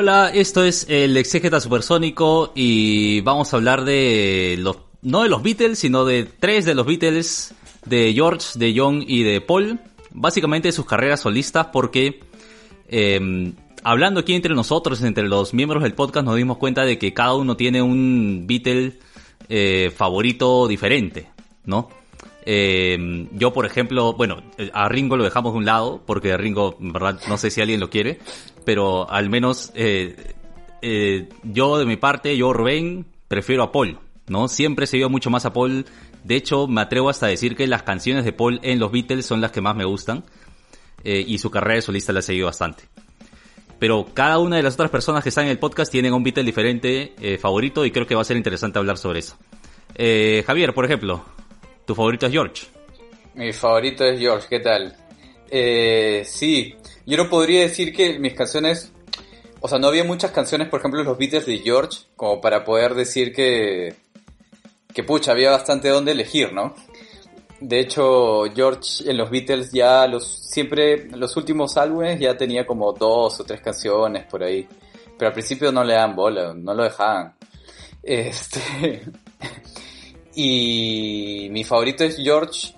Hola, esto es el Exégeta Supersónico y vamos a hablar de los, no de los Beatles, sino de tres de los Beatles, de George, de John y de Paul. Básicamente de sus carreras solistas porque eh, hablando aquí entre nosotros, entre los miembros del podcast, nos dimos cuenta de que cada uno tiene un Beatle eh, favorito diferente, ¿no? Eh, yo, por ejemplo, bueno, a Ringo lo dejamos de un lado, porque Ringo, en verdad, no sé si alguien lo quiere, pero al menos eh, eh, yo de mi parte, yo Rubén, prefiero a Paul, ¿no? Siempre he seguido mucho más a Paul. De hecho, me atrevo hasta a decir que las canciones de Paul en los Beatles son las que más me gustan. eh, y su carrera de solista la he seguido bastante. Pero cada una de las otras personas que están en el podcast tienen un Beatle diferente favorito y creo que va a ser interesante hablar sobre eso. Javier, por ejemplo, tu favorito es George. Mi favorito es George, ¿qué tal? Sí, yo no podría decir que mis canciones, o sea, no había muchas canciones, por ejemplo, los Beatles de George, como para poder decir que, que pucha, había bastante donde elegir, ¿no? De hecho, George en los Beatles ya los, siempre, los últimos álbumes ya tenía como dos o tres canciones por ahí. Pero al principio no le dan bola, no lo dejaban. Este, y mi favorito es George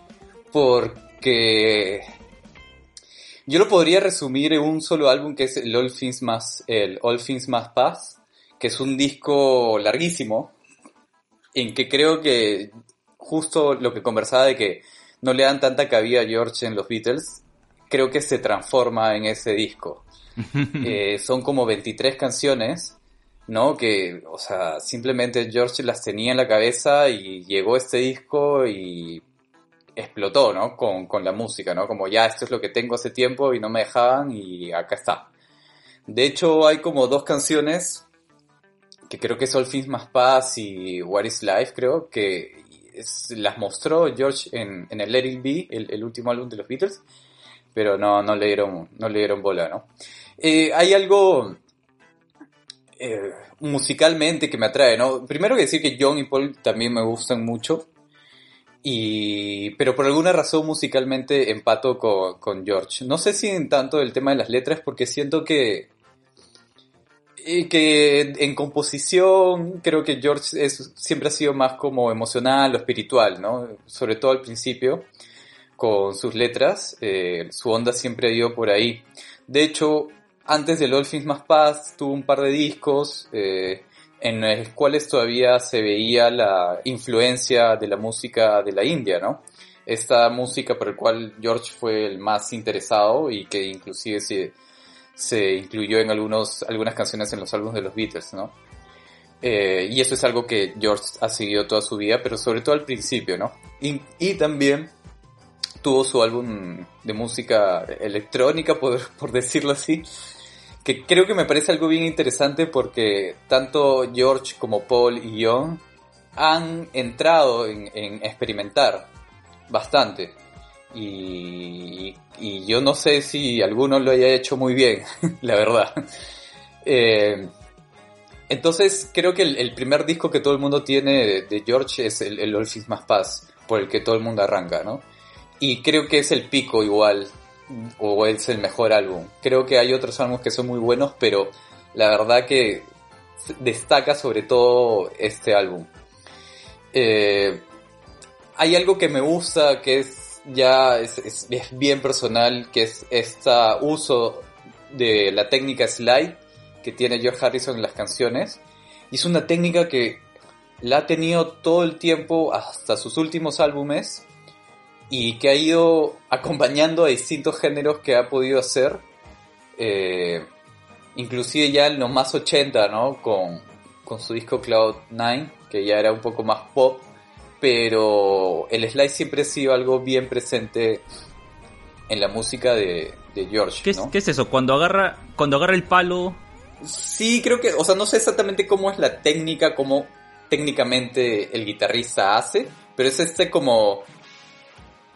porque yo lo podría resumir en un solo álbum que es el All Things Más, el All Things Más Paz, que es un disco larguísimo, en que creo que justo lo que conversaba de que no le dan tanta cabida a George en los Beatles, creo que se transforma en ese disco. Eh, son como 23 canciones, ¿no? Que, o sea, simplemente George las tenía en la cabeza y llegó este disco y explotó, ¿no? Con, con la música, ¿no? Como ya esto es lo que tengo hace tiempo y no me dejaban y acá está. De hecho, hay como dos canciones que creo que es All Things Más Paz y What is Life, creo, que es- las mostró George en, en el Let It Be, el, último álbum de los Beatles, pero no, no le dieron, no le dieron bola, ¿no? Eh, hay algo eh, musicalmente que me atrae, ¿no? Primero que decir que John y Paul también me gustan mucho, y, pero por alguna razón musicalmente empato con, con George. No sé si en tanto el tema de las letras, porque siento que, eh, que en composición creo que George es, siempre ha sido más como emocional o espiritual, ¿no? Sobre todo al principio, con sus letras, eh, su onda siempre ha ido por ahí. De hecho, antes de All Más Paz tuvo un par de discos eh, en los cuales todavía se veía la influencia de la música de la India, ¿no? Esta música por la cual George fue el más interesado y que inclusive se, se incluyó en algunos, algunas canciones en los álbumes de los Beatles, ¿no? Eh, y eso es algo que George ha seguido toda su vida, pero sobre todo al principio, ¿no? Y, también tuvo su álbum de música electrónica, por decirlo así, que creo que me parece algo bien interesante porque tanto George como Paul y John han entrado en, en experimentar bastante. Y, yo no sé si alguno lo haya hecho muy bien, la verdad. Eh, entonces creo que el, primer disco que todo el mundo tiene de, de George es el, el All Things Más Paz, por el que todo el mundo arranca, ¿no? Y creo que es el pico igual, o es el mejor álbum. Creo que hay otros álbumes que son muy buenos, pero la verdad que destaca sobre todo este álbum. Eh, hay algo que me gusta que es ya es, bien personal, que es este uso de la técnica slide que tiene George Harrison en las canciones. Es una técnica que la ha tenido todo el tiempo hasta sus últimos álbumes y que ha ido acompañando a distintos géneros que ha podido hacer. eh, inclusive ya en los más 80, ¿no? Con, con su disco Cloud 9, que ya era un poco más pop, pero el slide siempre ha sido algo bien presente en la música de, de George, ¿Qué qué es eso? Cuando agarra, cuando agarra el palo, Sí, creo que, o sea, no sé exactamente cómo es la técnica, cómo técnicamente el guitarrista hace, pero es este como,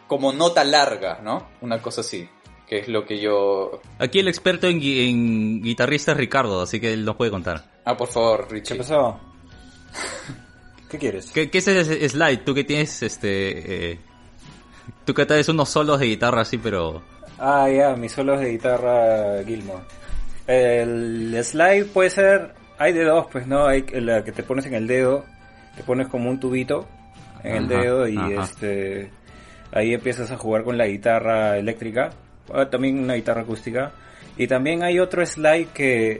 como nota larga, ¿no? Una cosa así, que es lo que yo... aquí el experto en, gui- en guitarrista es Ricardo, así que él nos puede contar. Ah, por favor, ¿Qué Richie. pasó? ¿Qué quieres? ¿Qué, qué es ese slide? Tú que tienes, este... eh, tú que traes unos solos de guitarra así, pero... Ah, ya, mis solos de guitarra Gilmore. El slide puede ser, hay de dos, pues no, hay la que te pones en el dedo, te pones como un tubito en el dedo y ajá. este ahí empiezas a jugar con la guitarra eléctrica, ah, también una guitarra acústica y también hay otro slide que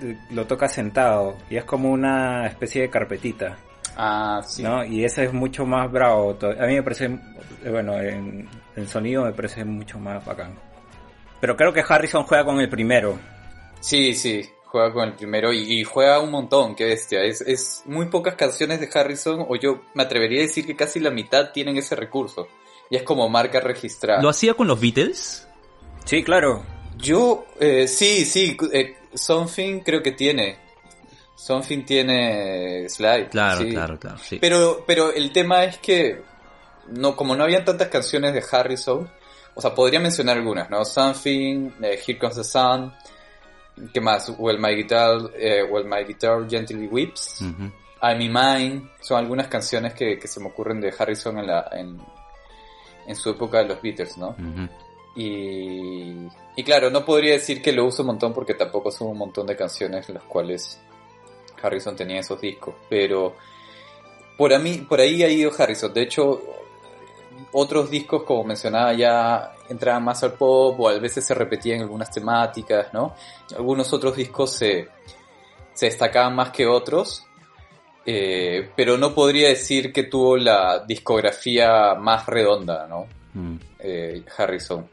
eh, lo tocas sentado y es como una especie de carpetita. Ah, sí. ¿no? Y ese es mucho más bravo. A mí me parece, eh, bueno, en, en sonido me parece mucho más bacán. Pero creo que Harrison juega con el primero. Sí, sí, juega con el primero y, y juega un montón, qué bestia. Es, es muy pocas canciones de Harrison, o yo me atrevería a decir que casi la mitad tienen ese recurso. Y es como marca registrada. ¿Lo hacía con los Beatles? Sí, claro. Yo, eh, sí, sí, eh, Something creo que tiene. Something tiene slide. Claro, sí. claro, claro. Sí. Pero, pero el tema es que, no, como no habían tantas canciones de Harrison, o sea, podría mencionar algunas, ¿no? Something, eh, Here Comes the Sun, ¿qué más? Well My Guitar, eh, well, My Guitar Gently Weeps. I'm in Mine, son algunas canciones que, que se me ocurren de Harrison en la, en, en su época de los Beatles, ¿no? Y, y claro, no podría decir que lo uso un montón porque tampoco son un montón de canciones las cuales Harrison tenía esos discos. Pero por, a mí, por ahí ha ido Harrison. De hecho, otros discos, como mencionaba, ya entraban más al pop o a veces se repetían algunas temáticas, ¿no? Algunos otros discos se, se destacaban más que otros. Eh, pero no podría decir que tuvo la discografía más redonda, ¿no? Mm. eh, Harrison.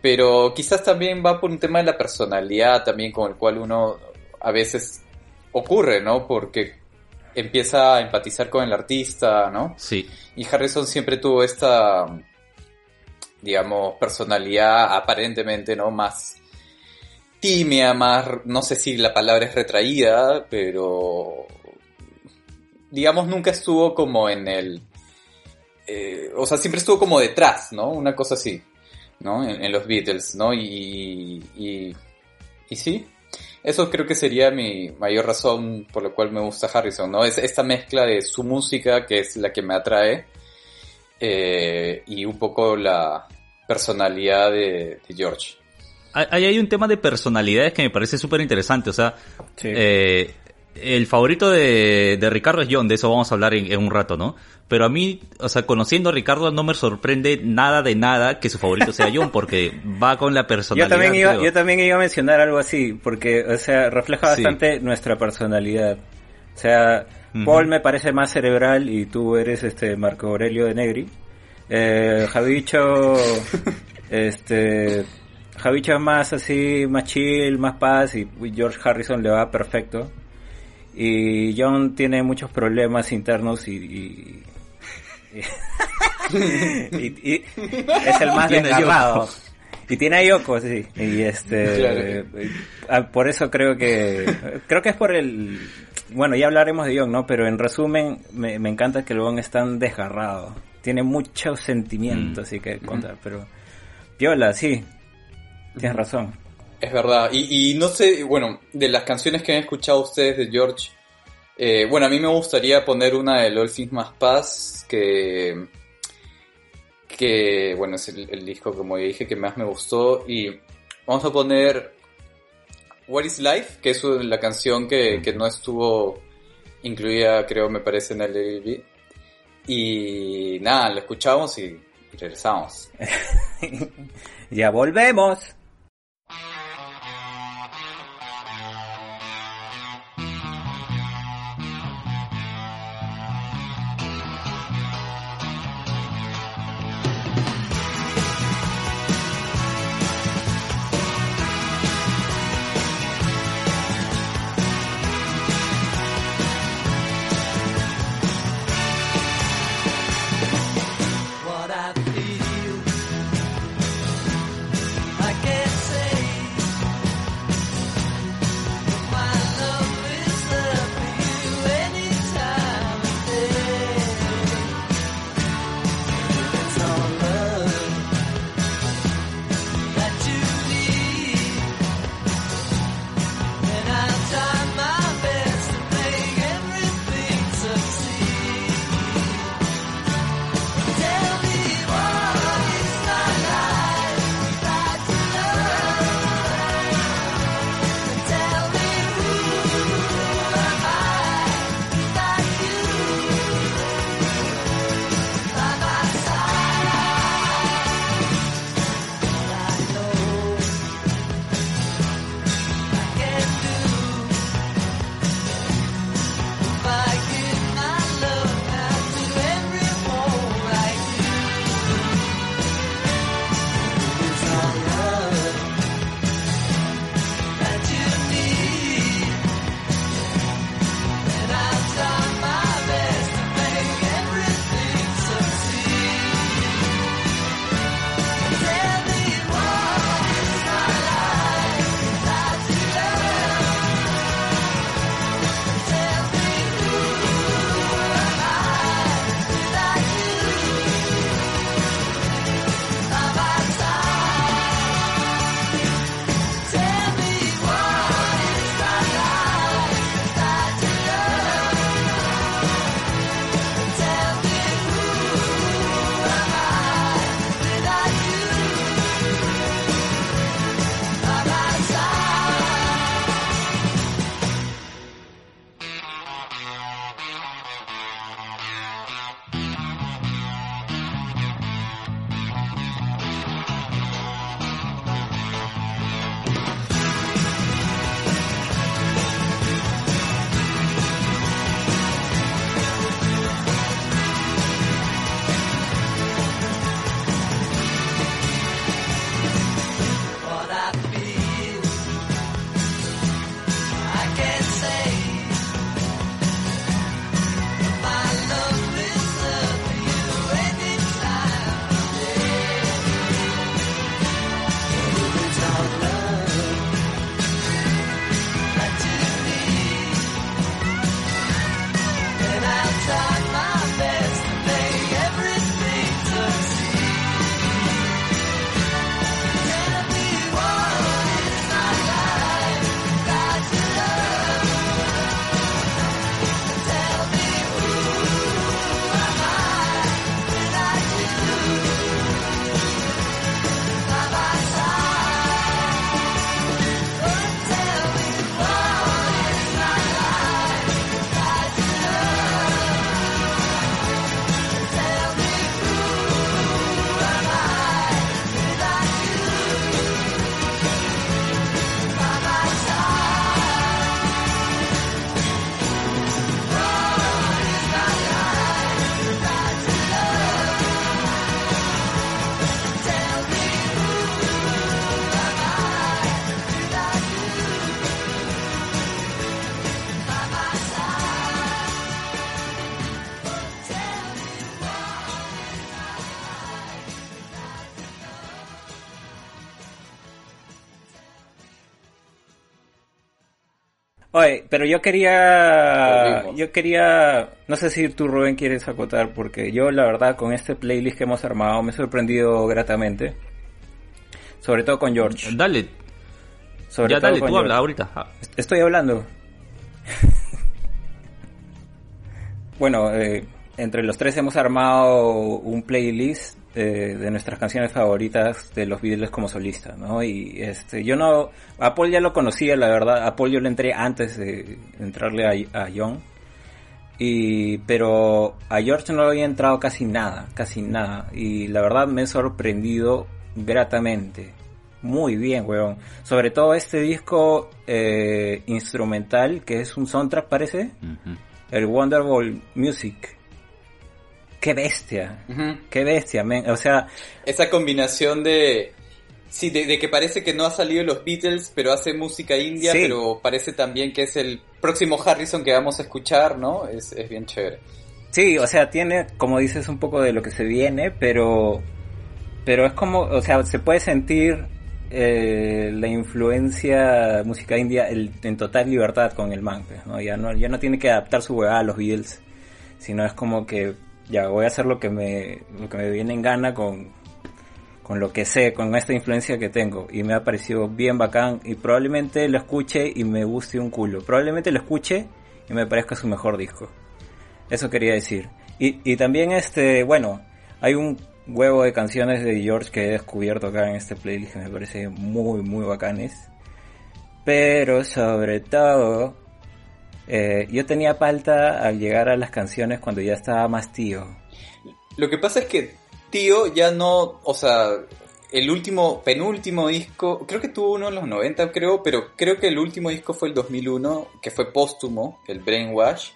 Pero quizás también va por un tema de la personalidad también con el cual uno a veces ocurre, ¿no? Porque empieza a empatizar con el artista, ¿no? Sí. Y Harrison siempre tuvo esta, digamos, personalidad aparentemente, ¿no? Más tímida, más, no sé si la palabra es retraída, pero digamos nunca estuvo como en el, eh, o sea, siempre estuvo como detrás, ¿no? Una cosa así, ¿no? En, en los Beatles, ¿no? Y, y, y sí, eso creo que sería mi mayor razón por la cual me gusta Harrison, ¿no? Es esta mezcla de su música, que es la que me atrae, eh, y un poco la personalidad de, de George. Ahí hay un tema de personalidades que me parece súper interesante. O sea, Sí. eh, el favorito de, de Ricardo es John, de eso vamos a hablar en, en un rato, ¿no? Pero a mí, o sea, conociendo a Ricardo no me sorprende nada de nada que su favorito sea John, porque va con la yo personalidad. también iba, yo también iba a mencionar algo así, porque, o sea, refleja Sí. bastante nuestra personalidad. O sea. Paul me parece más cerebral y tú eres este Marco Aurelio de Negri. Eh, Javicho, este, Javicho es más así, más chill, más paz y George Harrison le va perfecto. Y John tiene muchos problemas internos y, y, y- y es el más desgarrado. Y tiene a Yoko, sí. Y este, Claro. ah, por eso creo que, creo que es por el, bueno, ya hablaremos de John, ¿no? Pero en resumen, me, me encanta que el John es tan desgarrado. Tiene muchos sentimientos, así que contar, pero, Piola, sí. Tienes razón. Es verdad. Y, y no sé, bueno, de las canciones que han escuchado ustedes de George, eh, bueno, a mí me gustaría poner una de All Things Más Paz, que, que, bueno, es el, el disco, como ya dije, que más me gustó. Y vamos a poner What is Life, que es la canción que, que no estuvo incluida, creo, me parece, en el LB. Y nada, la escuchamos y, y regresamos. Ya volvemos. Oye, pero yo quería, yo quería, no sé si tú Rubén quieres acotar, porque yo la verdad con este playlist que hemos armado me he sorprendido gratamente. Sobre todo con George. Dale, Sobre ya todo dale, con tú George. habla ahorita. Ah, Estoy hablando. bueno, eh, entre los tres hemos armado un playlist eh, de nuestras canciones favoritas de los Beatles como solista, ¿no? Y este, yo no, a Paul ya lo conocía, la verdad, a Paul yo le entré antes de entrarle a, a John. Y, pero a George no le había entrado casi nada, casi nada. Y la verdad me he sorprendido gratamente. Muy bien, weón. Sobre todo este disco eh, instrumental, que es un soundtrack, parece. El Wonderful Music. Qué bestia. Qué bestia, men. O sea, Esa combinación de... Sí, de, de que parece que no ha salido los Beatles, pero hace música india, Sí. pero parece también que es el próximo Harrison que vamos a escuchar, ¿no? Es, es bien chévere. Sí, o sea, tiene, como dices, un poco de lo que se viene, pero, pero es como, o sea, se puede sentir eh, la influencia música india el- en total libertad con el man, pues, ¿no? Ya no, ya no tiene que adaptar su huevada a los Beatles, sino es como que ya voy a hacer lo que me, lo que me viene en gana con, con lo que sé, con esta influencia que tengo. Y me ha parecido bien bacán y probablemente lo escuche y me guste un culo. Probablemente lo escuche y me parezca su mejor disco. Eso quería decir. Y, y también este, bueno, hay un huevo de canciones de George que he descubierto acá en este playlist que me parece muy, muy bacanes. Pero sobre todo, eh, yo tenía falta al llegar a las canciones cuando ya estaba más tío. Lo que pasa es que Tío ya no, o sea, el último, penúltimo disco, creo que tuvo uno en los 90, creo, pero creo que el último disco fue el 2001, que fue póstumo, el Brainwash.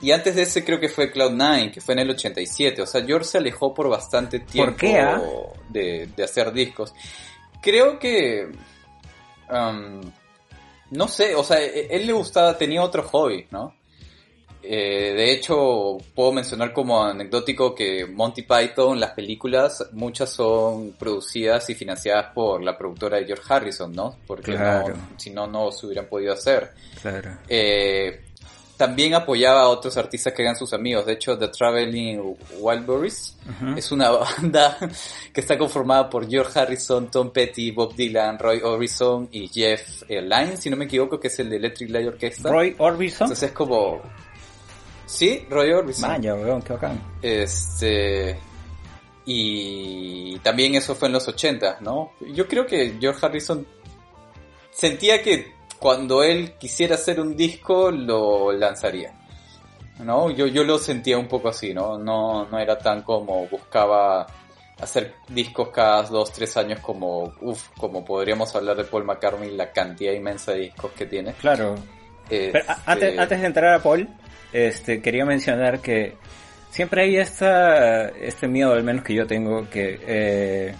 Y antes de ese creo que fue Cloud9, que fue en el 87. O sea, George se alejó por bastante tiempo qué, ah? de, de hacer discos. Creo que... um, no sé, o sea, e- él le gustaba, tenía otro hobby, ¿no? Eh, de hecho, puedo mencionar como anecdótico que Monty Python, las películas, muchas son producidas y financiadas por la productora de George Harrison, ¿no? Porque Claro. no, si no, no se hubieran podido hacer. Claro. Eh, también apoyaba a otros artistas que eran sus amigos. De hecho, The Traveling Wildberries Ujú. es una banda que está conformada por George Harrison, Tom Petty, Bob Dylan, Roy Orbison y Jeff eh, Lynne, si no me equivoco, que es el de Electric Light Orchestra. Roy Orbison. Entonces es como... Sí, Roy Orbison. Vaya, weón, qué bacán. Este. Y también eso fue en los 80, ¿no? Yo creo que George Harrison sentía que cuando él quisiera hacer un disco lo lanzaría. ¿No? Yo, yo lo sentía un poco así, ¿no? No, no era tan como buscaba hacer discos cada dos, tres años como, uf, como podríamos hablar de Paul McCartney, la cantidad inmensa de discos que tiene. Claro. Pero Este, antes, antes de entrar a Paul, este, quería mencionar que siempre hay esta, este miedo, al menos que yo tengo, que eh,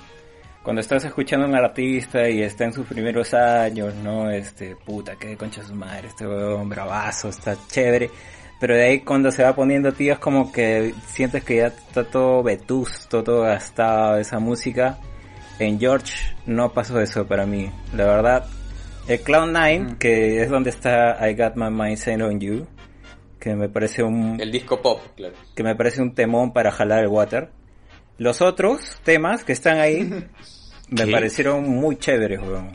cuando estás escuchando a un artista y está en sus primeros años, ¿no? Este, puta, qué concha su madre, este weón bravazo, está chévere. Pero de ahí cuando se va poniendo tío es como que sientes que ya está todo vetusto, todo gastado esa música. En George no pasó eso para mí. La verdad, el Cloud9, Mm. que es donde está I Got My Mind Set on You, que me parece un El disco pop, claro. que me parece un temón para jalar el water. Los otros temas que están ahí me ¿Qué? parecieron muy chéveres, weón.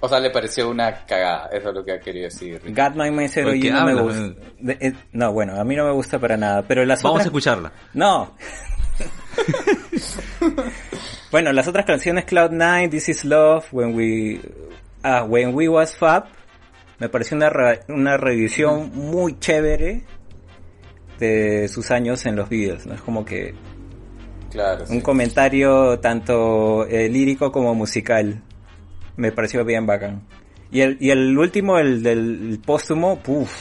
O sea, le pareció una cagada, eso es lo que ha querido decir. Mind Set on Oye, You ¿qué no me gusta. De- eh, no, bueno, a mí no me gusta para nada, pero las Vamos a escucharla. No. bueno, las otras canciones Cloud9, This Is Love, When We ah, When We Was Fab, me pareció una re- una revisión muy chévere de sus años en los Beatles, ¿no? Es como que Claro, sí. un comentario tanto eh, lírico como musical. Me pareció bien bacán. Y el, y el último, el del el póstumo, puf.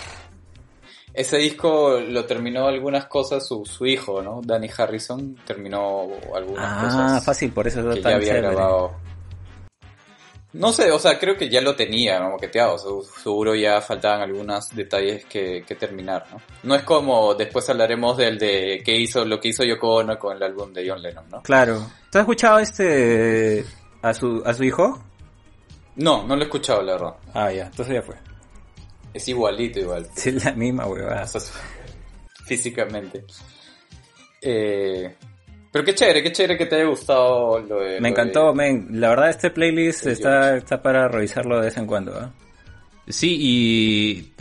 Ese disco lo terminó algunas cosas su, su hijo, ¿no? Danny Harrison terminó algunas Ah, cosas fácil, por eso está que tan ya había chévere. grabado. No sé, o sea, creo que ya lo tenía maqueteado, se- seguro ya faltaban algunos detalles que, que terminar, ¿no? No es como después hablaremos del de que hizo lo que hizo Yoko Ono con el álbum de John Lennon, ¿no? Claro. ¿Tú has escuchado este a su a su hijo? No, no lo he escuchado, la verdad. Ah, ya, entonces ya fue. Es igualito, igual. Es la misma huevada. O sea, físicamente. Eh, pero qué chévere, qué chévere que te haya gustado lo de... Me lo encantó, de- men. La verdad, este playlist está, está para revisarlo de vez en cuando, ¿ah? Sí, y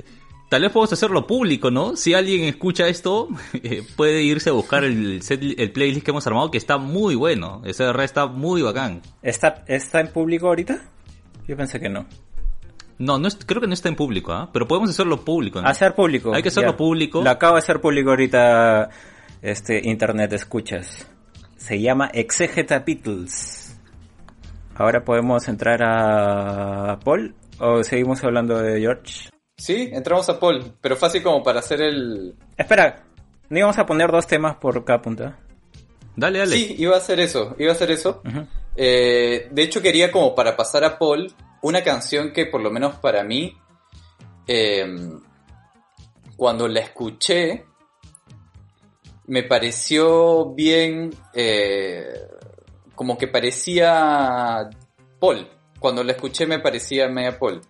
tal vez podemos hacerlo público, ¿no? Si alguien escucha esto, eh, puede irse a buscar el, set- el playlist que hemos armado, que está muy bueno. Ese de está muy bacán. ¿Está, ¿Está en público ahorita? Yo pensé que no. No, no es- creo que no está en público, ¿ah? Pero podemos hacerlo público, ¿no? Hacer público. Hay que hacerlo ya. público. Lo acabo de hacer público ahorita, este, internet escuchas. Se llama Exegeta Beatles. Ahora podemos entrar a Paul o seguimos hablando de George. Sí, entramos a Paul, pero fácil como para hacer el... Espera, ¿no íbamos a poner dos temas por cada punta? Dale, dale. Sí, iba a hacer eso, iba a hacer eso. Eh, de hecho quería como para pasar a Paul una canción que por lo menos para mí, eh, cuando la escuché, me pareció bien, eh, como que parecía Paul. Cuando la escuché me parecía media Paul.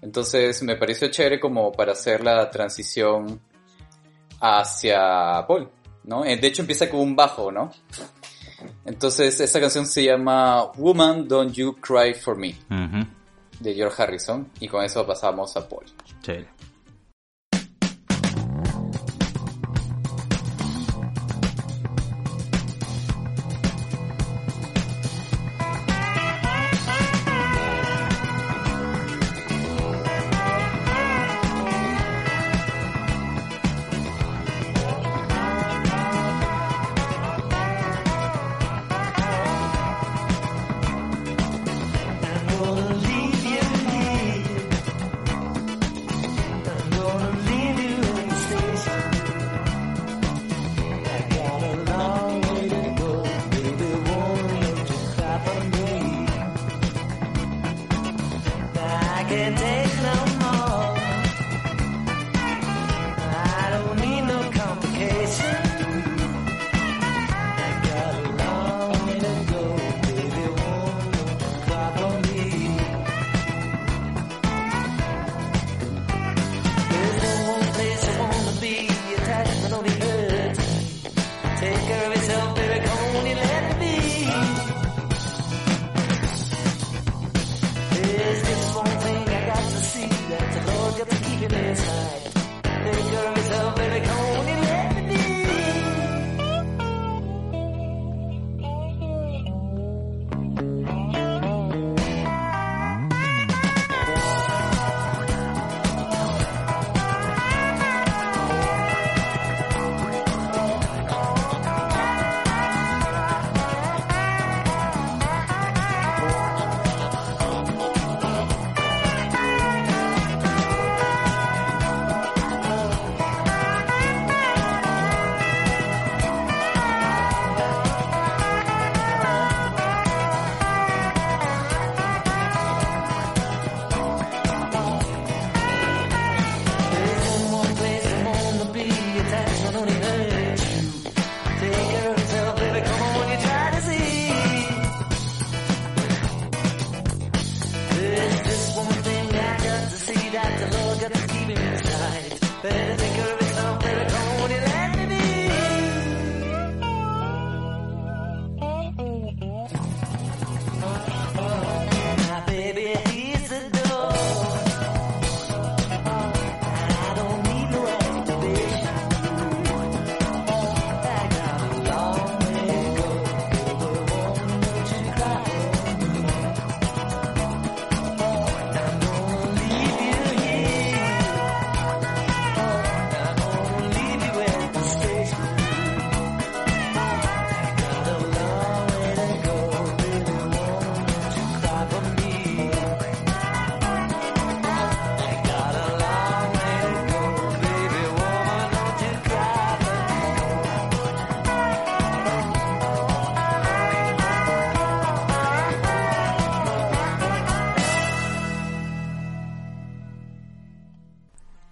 Entonces me pareció chévere como para hacer la transición hacia Paul, ¿no? Eh, De hecho empieza con un bajo, ¿no? Entonces, esta canción se llama Woman Don't You Cry For Me, de George Harrison, y con eso pasamos a Paul. Chévere.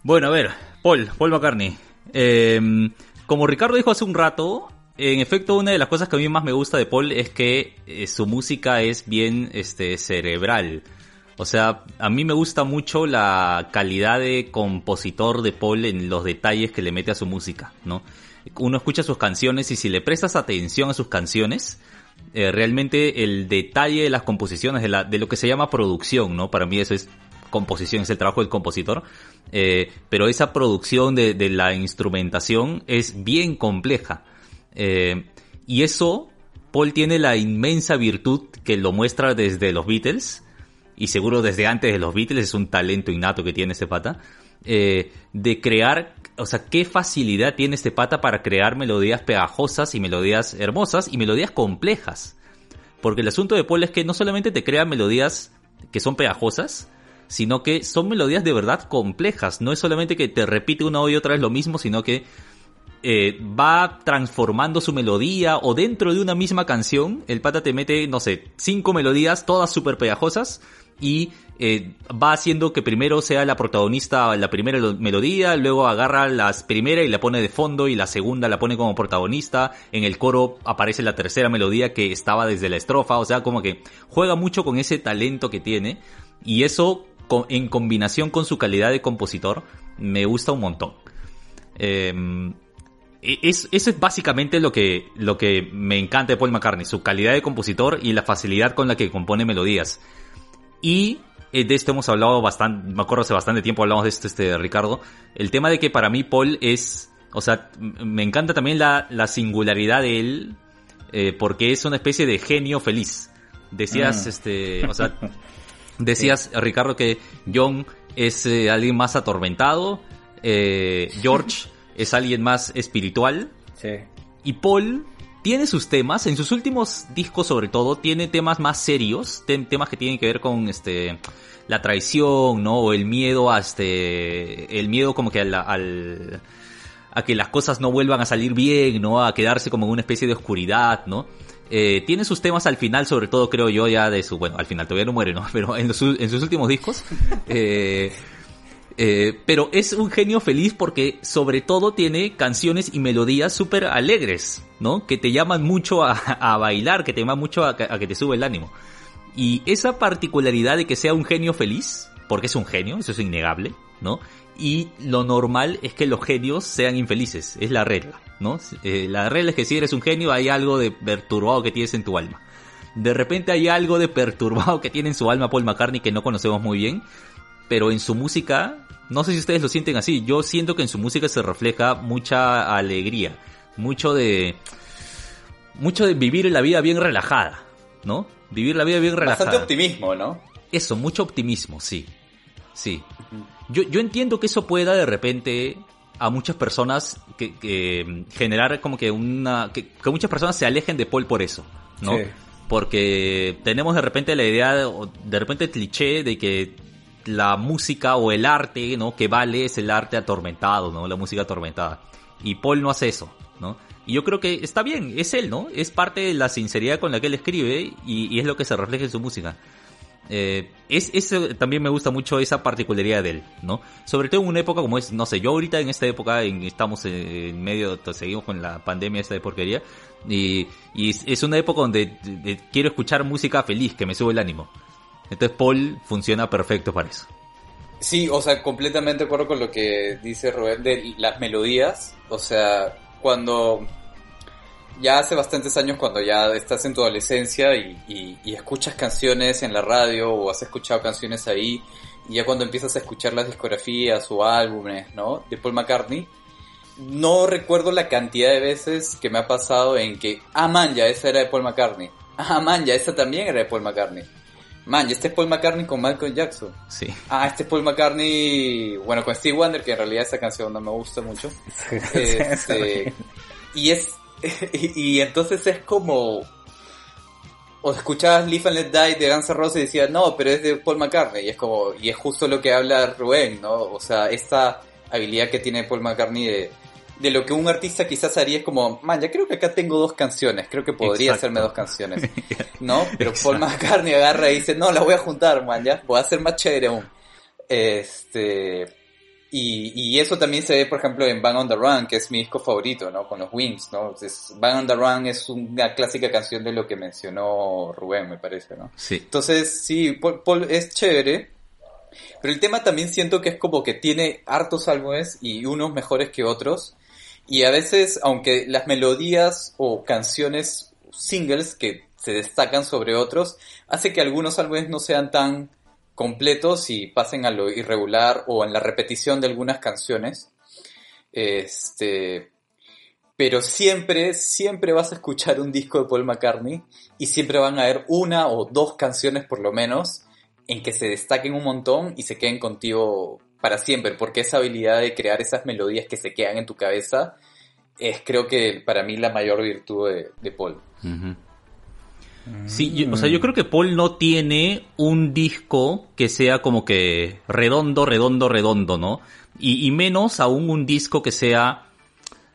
Bueno, a ver, Paul, Paul McCartney. Eh, como Ricardo dijo hace un rato, en efecto, una de las cosas que a mí más me gusta de Paul es que eh, su música es bien este, cerebral. O sea, a mí me gusta mucho la calidad de compositor de Paul en los detalles que le mete a su música, ¿no? Uno escucha sus canciones y si le prestas atención a sus canciones, eh, realmente el detalle de las composiciones, de, la, de lo que se llama producción, ¿no? Para mí eso es composición, es el trabajo del compositor, eh, pero esa producción de, la instrumentación es bien compleja. Eh, y eso, Paul tiene la inmensa virtud que lo muestra desde los Beatles, y seguro desde antes de los Beatles, es un talento innato que tiene este pata, eh, de crear, o sea, qué facilidad tiene este pata para crear melodías pegajosas y melodías hermosas y melodías complejas. Porque el asunto de Paul es que no solamente te crea melodías que son pegajosas, sino que son melodías de verdad complejas. No es solamente que te repite una y otra vez lo mismo, sino que eh, va transformando su melodía o dentro de una misma canción, el pata te mete, no sé, cinco melodías, todas súper pegajosas, y eh, va haciendo que primero sea la protagonista la primera melodía, luego agarra las primera y la pone de fondo y la segunda la pone como protagonista, en el coro aparece la tercera melodía que estaba desde la estrofa, o sea, como que juega mucho con ese talento que tiene y eso en combinación con su calidad de compositor me gusta un montón. Eh, es, eso es básicamente lo que, lo que me encanta de Paul McCartney, su calidad de compositor y la facilidad con la que compone melodías. Y eh, de esto hemos hablado bastante, me acuerdo hace bastante tiempo hablamos de esto, este, Ricardo, el tema de que para mí Paul es, o sea, me encanta también la, la singularidad de él, eh, porque es una especie de genio feliz. Decías, mm. este, o sea, decías, sí. Ricardo, que John es eh, alguien más atormentado, eh, George es alguien más espiritual. Sí. Y Paul tiene sus temas, en sus últimos discos sobre todo, tiene temas más serios, temas que tienen que ver con este la traición, ¿no? O el miedo a este, el miedo como que al, al a que las cosas no vuelvan a salir bien, ¿no? A quedarse como en una especie de oscuridad, ¿no? Eh, tiene sus temas al final, sobre todo creo yo ya de su, bueno, al final todavía no muere, ¿no? Pero en, los, en sus últimos discos, eh, eh, pero es un genio feliz porque sobre todo tiene canciones y melodías súper alegres, ¿no? Que te llaman mucho a, a bailar, que te llaman mucho a, a, que te sube el ánimo. Y esa particularidad de que sea un genio feliz, porque es un genio, eso es innegable, ¿no? Y lo normal es que los genios sean infelices, es la regla, ¿no? Eh, la regla es que si eres un genio hay algo de perturbado que tienes en tu alma. De repente hay algo de perturbado que tiene en su alma Paul McCartney que no conocemos muy bien, pero en su música no sé si ustedes lo sienten así. Yo siento que en su música se refleja mucha alegría, mucho de mucho de vivir la vida bien relajada, ¿no? Vivir la vida bien relajada. Bastante optimismo, ¿no? Eso, mucho optimismo, sí. Sí. Yo, yo entiendo que eso pueda de repente a muchas personas que, que generar como que una que, que, muchas personas se alejen de Paul por eso, ¿no? Sí. Porque tenemos de repente la idea, de, de repente el cliché de que la música o el arte, ¿no? Que vale es el arte atormentado, ¿no? La música atormentada. Y Paul no hace eso, ¿no? Y yo creo que está bien, es él, ¿no? Es parte de la sinceridad con la que él escribe y, y es lo que se refleja en su música. Eh, es, es, también me gusta mucho esa particularidad de él, ¿no? Sobre todo en una época como es, no sé, yo ahorita en esta época en, estamos en medio, seguimos con la pandemia esta de porquería y, y es una época donde de, de, quiero escuchar música feliz, que me sube el ánimo. Entonces Paul funciona perfecto para eso. Sí, o sea, completamente de acuerdo con lo que dice Rubén de las melodías. O sea, cuando ya hace bastantes años, cuando ya estás en tu adolescencia y, y, y, escuchas canciones en la radio o has escuchado canciones ahí, y ya cuando empiezas a escuchar las discografías o álbumes, ¿no? De Paul McCartney, no recuerdo la cantidad de veces que me ha pasado en que, ah, man, ya esa era de Paul McCartney. Ah, man, ya esa también era de Paul McCartney. Man, y este es Paul McCartney con Malcolm Jackson. Sí. Ah, este es Paul McCartney, bueno, con Steve Wonder, que en realidad esa canción no me gusta mucho. este, y es, y, y, entonces es como, o escuchabas Live and Let Die de Guns N' Roses y decías, no, pero es de Paul McCartney. Y es como, y es justo lo que habla Rubén, ¿no? O sea, esta habilidad que tiene Paul McCartney de, de lo que un artista quizás haría es como, man, ya creo que acá tengo dos canciones, creo que podría Exacto. hacerme dos canciones, ¿no? Pero Exacto. Paul McCartney agarra y dice, no, las voy a juntar, man, ya, voy a hacer más chévere aún. Este, Y, y eso también se ve, por ejemplo, en Bang on the Run, que es mi disco favorito, ¿no? Con los Wings, ¿no? Entonces, Bang on the Run es una clásica canción de lo que mencionó Rubén, me parece, ¿no? Sí. Entonces, sí, Paul, Paul es chévere, pero el tema también siento que es como que tiene hartos álbumes y unos mejores que otros. Y a veces, aunque las melodías o canciones singles que se destacan sobre otros, hace que algunos álbumes no sean tan completos y pasen a lo irregular o en la repetición de algunas canciones. Este, pero siempre, siempre vas a escuchar un disco de Paul McCartney y siempre van a haber una o dos canciones por lo menos en que se destaquen un montón y se queden contigo para siempre, porque esa habilidad de crear esas melodías que se quedan en tu cabeza es creo que para mí la mayor virtud de, de Paul. Ujú. Sí, yo- o sea, yo creo que Paul no tiene un disco que sea como que redondo, redondo, redondo, ¿no? Y, y menos aún un disco que sea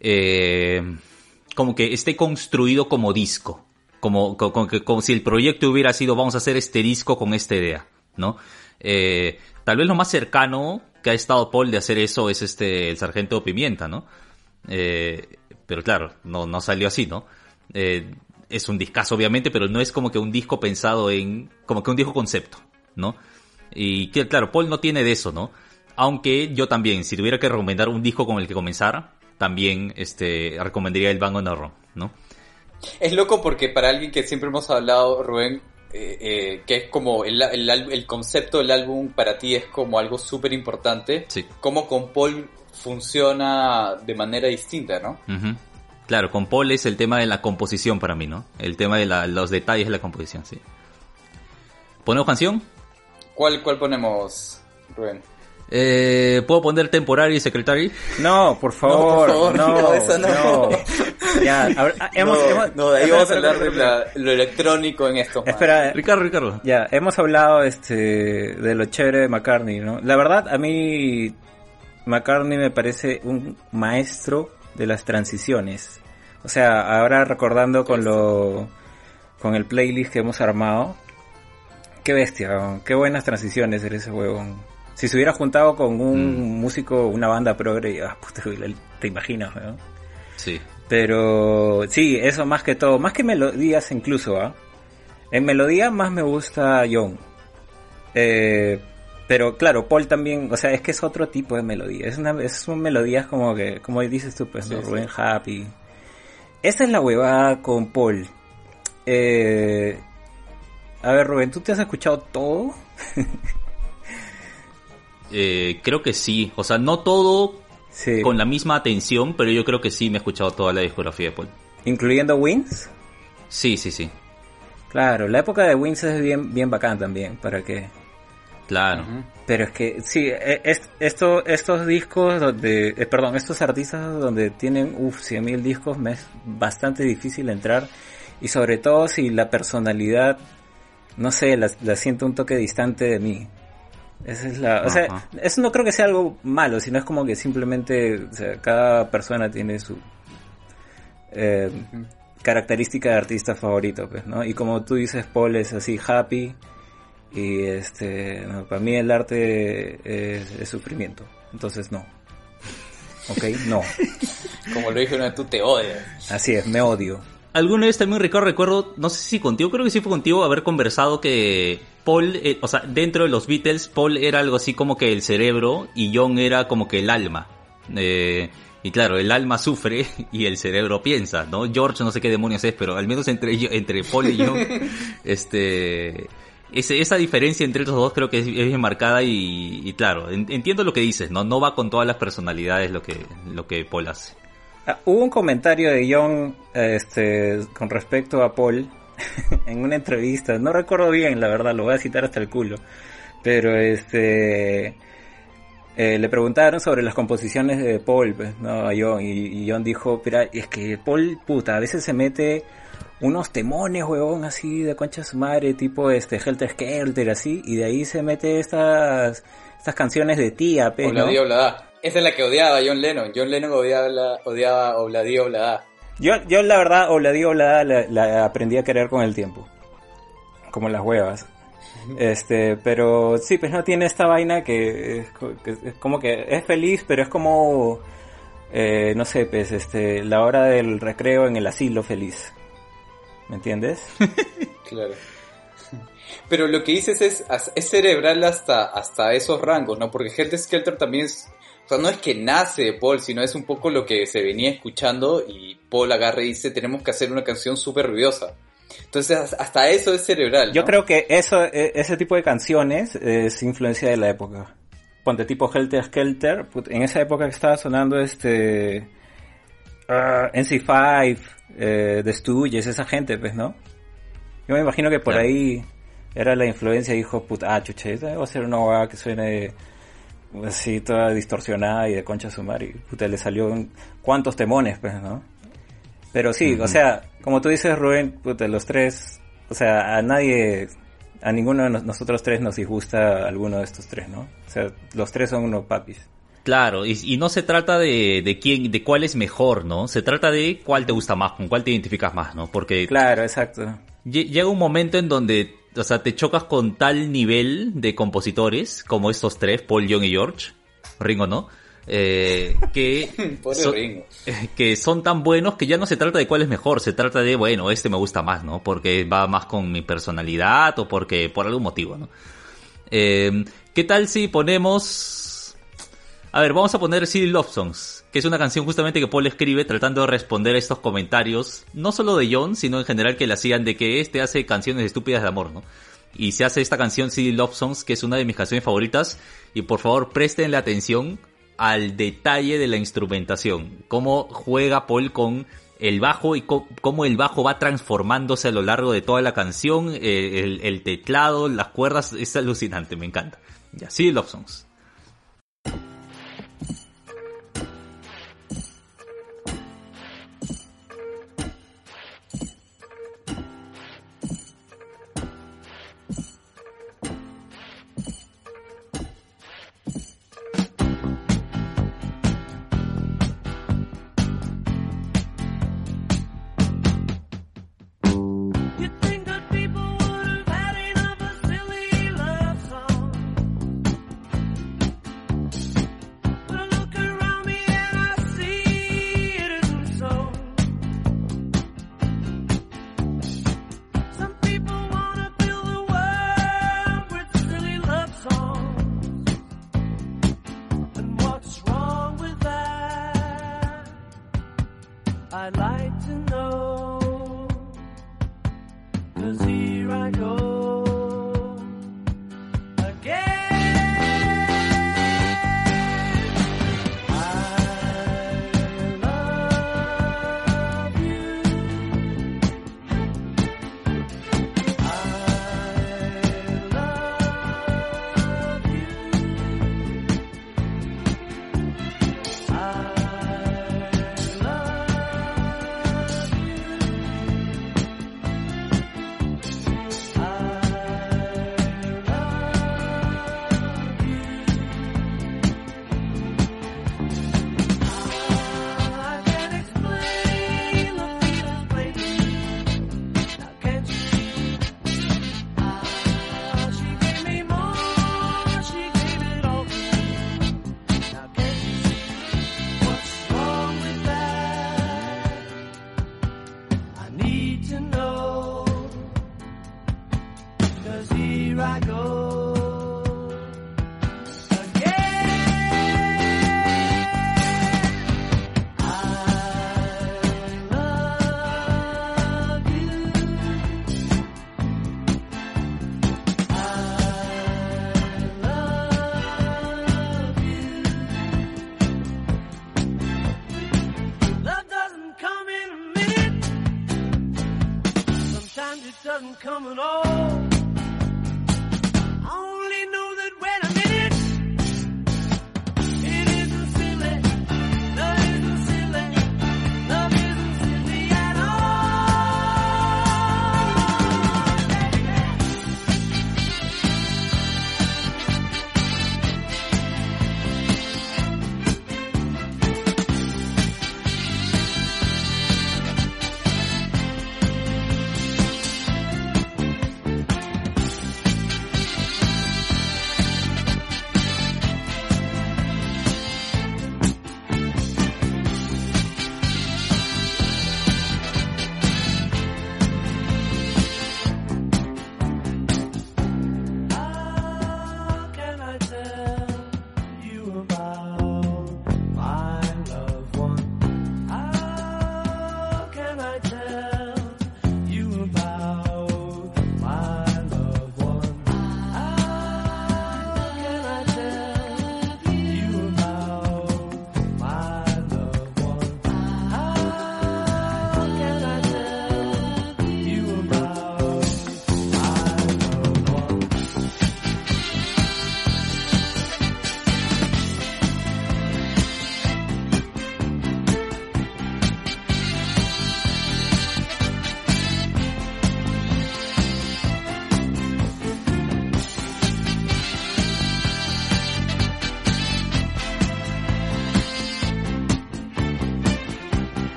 eh, como que esté construido como disco. Como, co- como, que- como si el proyecto hubiera sido vamos a hacer este disco con esta idea, ¿no? Eh, tal vez lo más cercano que ha estado Paul de hacer eso es este el Sargento Pimienta, ¿no? Eh, pero claro, no, no salió así, ¿no? Eh, es un discazo obviamente, pero no es como que un disco pensado en, como que un disco concepto, ¿no? Y claro, Paul no tiene de eso, ¿no? Aunque yo también, si tuviera que recomendar un disco con el que comenzar, también este, recomendaría el Bang on the ¿no? Es loco porque para alguien que siempre hemos hablado, Rubén, eh, eh, que es como el, el, concepto del álbum para ti es como algo súper importante, Sí. como con Paul funciona de manera distinta, ¿no? Ujú. Claro, con Paul es el tema de la composición para mí, ¿no? El tema de la- los detalles de la composición, sí. ¿Ponemos canción? ¿Cuál, cuál ponemos, Rubén? Eh, ¿Puedo poner Temporary Secretary? No, por favor, por favor, no, no, esa no. Ya, a ver, hemos, no, hemos- no, de ahí espera, vamos a hablar de la- lo electrónico en esto. Espera, Ricardo, Ricardo. ya, hemos hablado este de lo chévere de McCartney, ¿no? La verdad, a mí McCartney me parece un maestro de las transiciones. O sea, ahora recordando con lo con el playlist que hemos armado, qué bestia, qué buenas transiciones eres ese huevón. Si se hubiera juntado con un músico, una banda progre, ah, puta, te imaginas, weón. Sí. Pero sí, eso más que todo, más que melodías incluso, ¿ah? En melodía más me gusta John. Eh, pero claro, Paul también, o sea, es que es otro tipo de melodía. Es una, es son melodías como que, como dices tú, pues, ¿no? Sí. Rubén Happy. Esa es la huevada con Paul. Eh, a ver, Rubén, ¿tú te has escuchado todo? Eh, creo que sí. O sea, no todo Sí. con la misma atención, pero yo creo que sí me he escuchado toda la discografía de Paul. Incluyendo Wings. Sí, sí, sí. Claro, la época de Wings es bien, bien bacán también, para que Claro. Pero es que sí, e- es, esto, estos discos donde, eh, perdón, estos artistas donde tienen, uff, 100.000 discos, me es bastante difícil entrar. Y sobre todo si la personalidad, no sé, la, la siento un toque distante de mí. Esa es la, o sea, eso no creo que sea algo malo, sino es como que simplemente, o sea, cada persona tiene su eh, característica de artista favorito, pues, ¿no? Y como tú dices, Paul es así, happy, y este, no, para mí el arte es, es sufrimiento. Entonces no. Ok, no. Como lo dije una vez, tú te odias. Así es, me odio. Alguna vez también Ricardo recuerdo, no sé si contigo, creo que sí fue contigo, haber conversado que Paul, eh, o sea, dentro de los Beatles, Paul era algo así como que el cerebro y John era como que el alma. Eh, y claro, el alma sufre y el cerebro piensa, ¿no? George no sé qué demonios es, pero al menos entre, ellos- entre Paul y John, este, ese- esa diferencia entre los dos creo que es, bien marcada y, y claro, en- entiendo lo que dices, ¿no? No va con todas las personalidades lo que, lo que Paul hace. Ah, hubo un comentario de John este, con respecto a Paul en una entrevista. No recuerdo bien, la verdad, lo voy a citar hasta el culo. Pero este eh, le preguntaron sobre las composiciones de Paul, pues, ¿no? A John. Y, y John dijo, mira, es que Paul, puta, a veces se mete unos temones, huevón, así de concha de su madre, tipo este Helter Skelter, así, y de ahí se mete estas estas canciones de tía, ¿no? Obladí, oblada. Esa es la que odiaba John Lennon. John Lennon odiaba, la- odiaba Obladí, oblada. Yo, yo la verdad, o la digo, la, la, aprendí a querer con el tiempo. Como las huevas. Este, pero sí, pues no tiene esta vaina que es, que es como que es feliz, pero es como, eh, no sé, pues, este, la hora del recreo en el asilo feliz. ¿Me entiendes? Claro. Pero lo que dices es, es cerebral hasta, hasta esos rangos, ¿no? Porque Helter Skelter también es, o sea, no es que nace de Paul, sino es un poco lo que se venía escuchando y Paul agarra y dice, tenemos que hacer una canción súper ruidosa. Entonces, hasta eso es cerebral. Yo creo que eso, e- ese tipo de canciones es influencia de la época. Ponte tipo Helter Skelter, en esa época que estaba sonando este ah, NC5, eh, The Stooges, esa gente, pues, ¿no? Yo me imagino que por Claro. ahí era la influencia dijo, puta, ah, chuche, va a ser una hueá que suene así toda distorsionada y de concha sumar y puta, le salió un- cuántos temones, pues, ¿no? Pero sí, o sea, como tú dices, Rubén, puta, los tres, o sea, a nadie, a ninguno de nos- nosotros tres nos disgusta alguno de estos tres, ¿no? O sea, los tres son unos papis. Claro, y, y no se trata de, de quién, de cuál es mejor, ¿no? Se trata de cuál te gusta más, con cuál te identificas más, ¿no? Porque Claro, exacto. lle- llega un momento en donde, o sea, te chocas con tal nivel de compositores, como estos tres, Paul, John y George, Ringo, ¿no? Eh, que, son- Ringo. que son tan buenos que ya no se trata de cuál es mejor, se trata de, bueno, este me gusta más, ¿no? Porque va más con mi personalidad o porque, por algún motivo, ¿no? Eh, ¿Qué tal si ponemos... A ver, vamos a poner City Love Songs, que es una canción justamente que Paul escribe tratando de responder a estos comentarios, no solo de John, sino en general que le hacían de que este hace canciones estúpidas de amor, ¿no? Y se hace esta canción City Love Songs, que es una de mis canciones favoritas, y por favor prestenle atención al detalle de la instrumentación, cómo juega Paul con el bajo y cómo el bajo va transformándose a lo largo de toda la canción, eh, el, teclado, las cuerdas, es alucinante, me encanta. Ya, City Love Songs. my life.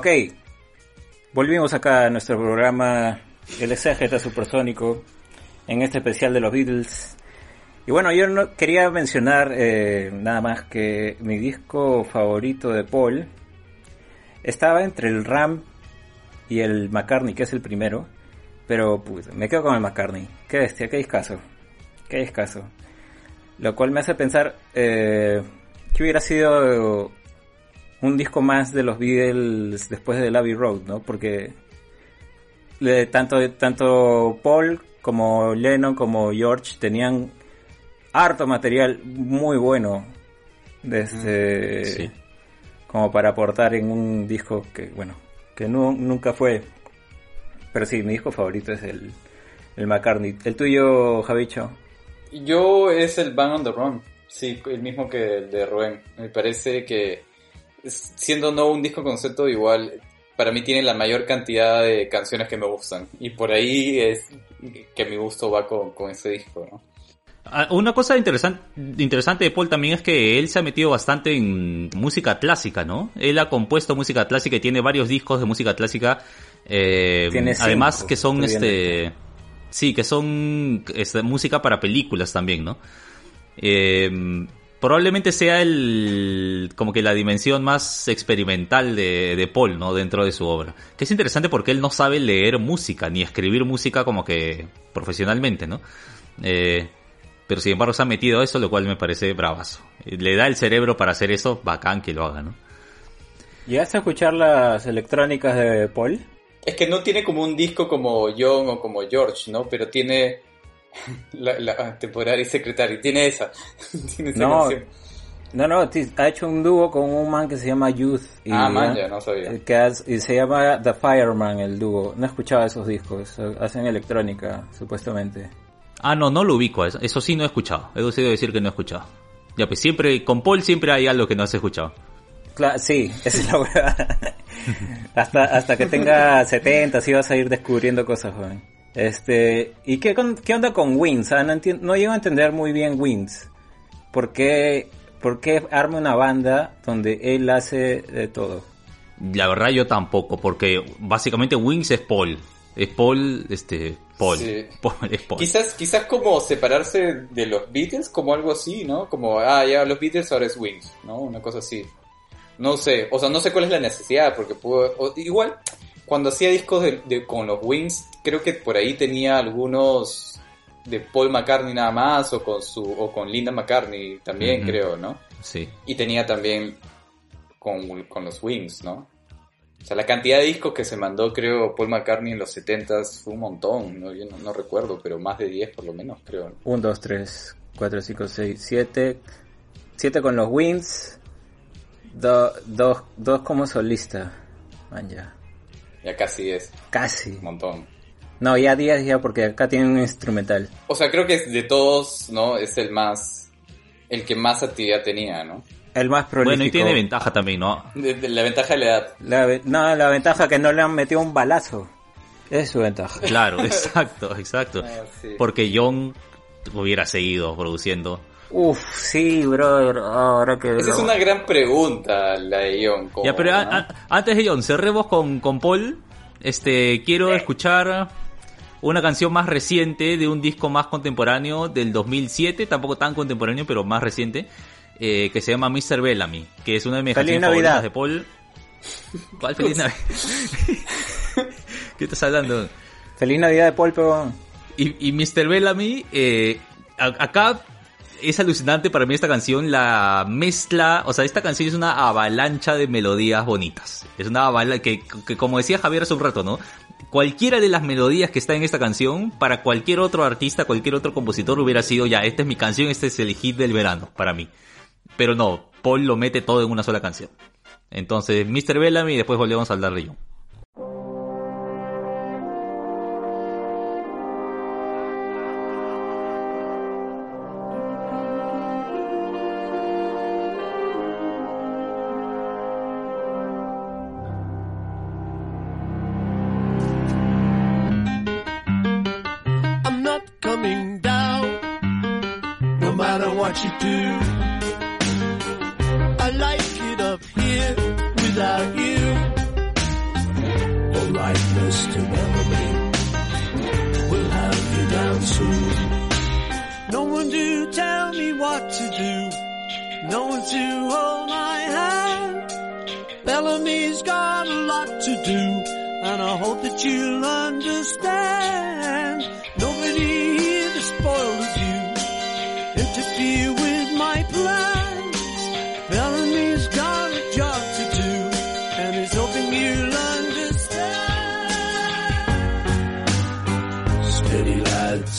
Ok, volvimos acá a nuestro programa El exégeta supersónico en este especial de los Beatles. Y bueno, yo no quería mencionar eh, nada más que mi disco favorito de Paul estaba entre el Ram y el McCartney, que es el primero. Pero pues, me quedo con el McCartney. Qué bestia, qué discazo. Qué discazo. Lo cual me hace pensar eh, que hubiera sido un disco más de los Beatles después de Abbey Road, ¿no? Porque le- tanto, tanto Paul como Lennon como George tenían harto material muy bueno desde Sí. como para aportar en un disco que bueno que nu- nunca fue pero sí mi disco favorito es el el McCartney el tuyo Javicho Yo es el Bang on the Run, sí, el mismo que el de Rubén. Me parece que, siendo no un disco concepto, igual, para mí tiene la mayor cantidad de canciones que me gustan. Y por ahí es que mi gusto va con, con ese disco, ¿no? Ah, Una cosa interesante, interesante de Paul también es que él se ha metido bastante en música clásica, ¿no? Él ha compuesto música clásica y tiene varios discos de música clásica. eh, Tiene además que son este, sí, que son este, música para películas también, ¿no? Eh, probablemente sea el como que la dimensión más experimental de, de Paul, ¿no? Dentro de su obra. Que es interesante porque él no sabe leer música ni escribir música como que profesionalmente, ¿no? Eh, pero sin embargo se ha metido a eso, lo cual me parece bravazo. Le da el cerebro para hacer eso, bacán que lo haga, ¿no? ¿Llegaste a escuchar las electrónicas de Paul? Es que no tiene como un disco como John o como George, ¿no? Pero tiene la, la temporaria y secretaria, tiene esa. tiene esa No, canción. No, no, ha hecho un dúo con un man que se llama Youth. Y, Ah, man, ya, no sabía. eh, que hace- y se llama The Fireman el dúo. No he escuchado esos discos. eh, Hacen electrónica, supuestamente. Ah, no, no lo ubico, eso, eso sí no he escuchado. He decidido decir que no he escuchado. Ya, pues siempre, con Paul siempre hay algo que no has escuchado. Cla- sí, esa es la verdad. hasta, hasta que tenga 70, sí vas a ir descubriendo cosas, joven. Este, ¿y qué, con- qué onda con Wings? Ah, no, no llego a entender muy bien Wings. ¿Por qué, ¿Por qué arma una banda donde él hace de todo? La verdad yo tampoco, porque básicamente Wings es Paul. Es Paul, este, Paul. Sí. Paul, es Paul. Quizás, quizás como separarse de los Beatles, como algo así, ¿no? Como, ah, ya los Beatles ahora es Wings, ¿no? Una cosa así. No sé, o sea, no sé cuál es la necesidad, porque pudo, o- igual, cuando hacía discos de, de- con los Wings, creo que por ahí tenía algunos de Paul McCartney nada más, o con su, o con Linda McCartney también, Ujú. creo, ¿no? Sí. Y tenía también con, con los Wings, ¿no? O sea, la cantidad de discos que se mandó, creo, Paul McCartney en los 70s fue un montón, ¿no? Yo no, no recuerdo, pero más de 10 por lo menos, creo. 1, 2, 3, 4, 5, 6, 7. 7 con los Wings. 2 dos como solista. Man, ya. Ya casi es Casi. un montón. No, ya 10 ya porque acá tiene un instrumental. O sea, creo que de todos, ¿no? Es el más, el que más actividad tenía, ¿no? El más prolífico. Bueno, y tiene ventaja también, ¿no? De- de la ventaja de la edad. La no, la ventaja es que no le han metido un balazo. Es su ventaja. Claro, exacto, exacto. Ah, sí. Porque John hubiera seguido produciendo. Uf, sí, brother. Ahora que. Esa es una gran pregunta, la de Ion. como, Ya, pero a- ¿no? a- antes de John, cerremos con, con Paul. Este, quiero escuchar una canción más reciente de un disco más contemporáneo del 2007, tampoco tan contemporáneo, pero más reciente, eh, que se llama Mr. Bellamy, que es una de mis Feliz canciones favoritas de Paul. ¿Cuál feliz Navidad? ¿Qué estás hablando? Feliz Navidad de Paul, pero. Y, y Mr. Bellamy, eh, a- acá es alucinante para mí esta canción, la mezcla, o sea, esta canción es una avalancha de melodías bonitas. Es una avalancha que, que, como decía Javier hace un rato, ¿no? Cualquiera de las melodías que está en esta canción, para cualquier otro artista, cualquier otro compositor hubiera sido, ya, esta es mi canción, este es el hit del verano, para mí. Pero no, Paul lo mete todo en una sola canción. Entonces, Mr. Bellamy y después volvemos a hablar. What to do. No one to hold my hand. Bellamy's got a lot to do. And I hope that you'll understand. Nobody here to spoil the view. Interfere with my plans. Bellamy's got a job to do. And he's hoping you'll understand. Steady lads.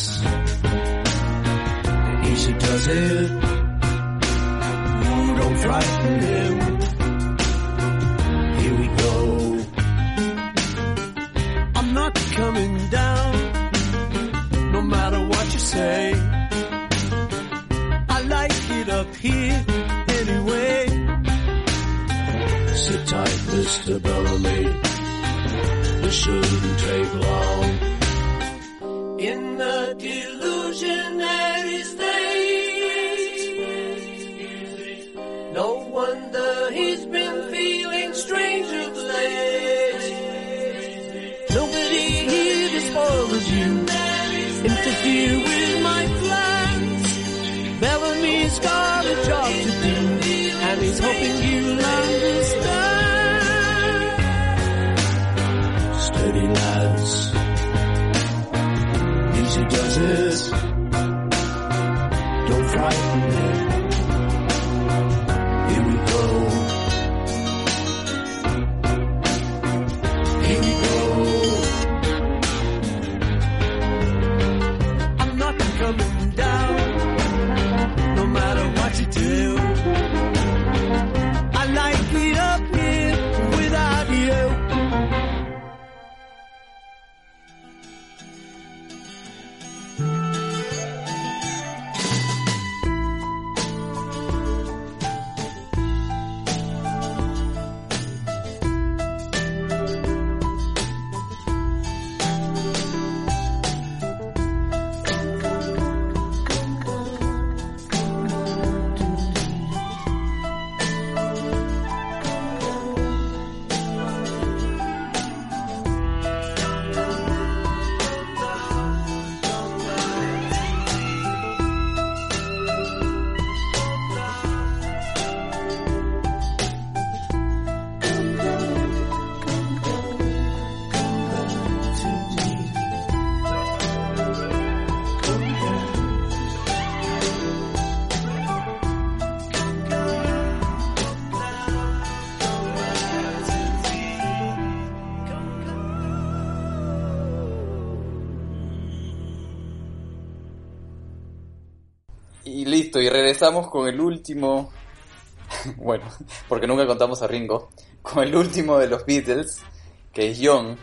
Easy does it. Don't him. Here we go. I'm not coming down, no matter what you say. I like it up here anyway. Sit tight, Mr. Bellamy. This shouldn't take long. In the delusionary regresamos con el último, bueno, porque nunca contamos a Ringo, con el último de los Beatles, que es John,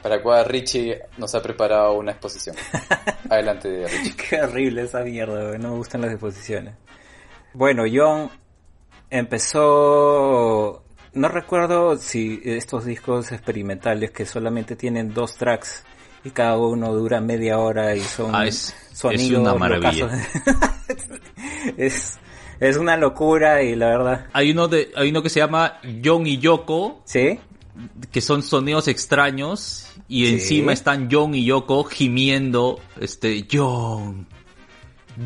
para cual Richie nos ha preparado una exposición. Adelante, Richie. Qué horrible esa mierda, no me gustan las exposiciones. Bueno, John empezó... No recuerdo si estos discos experimentales que solamente tienen dos tracks y cada uno dura media hora y son Ah, es- sonidos es una maravilla. es, es una locura y la verdad... Hay uno de, hay uno que se llama John y Yoko, ¿Sí? que son sonidos extraños, y Sí. encima están John y Yoko gimiendo, este, John,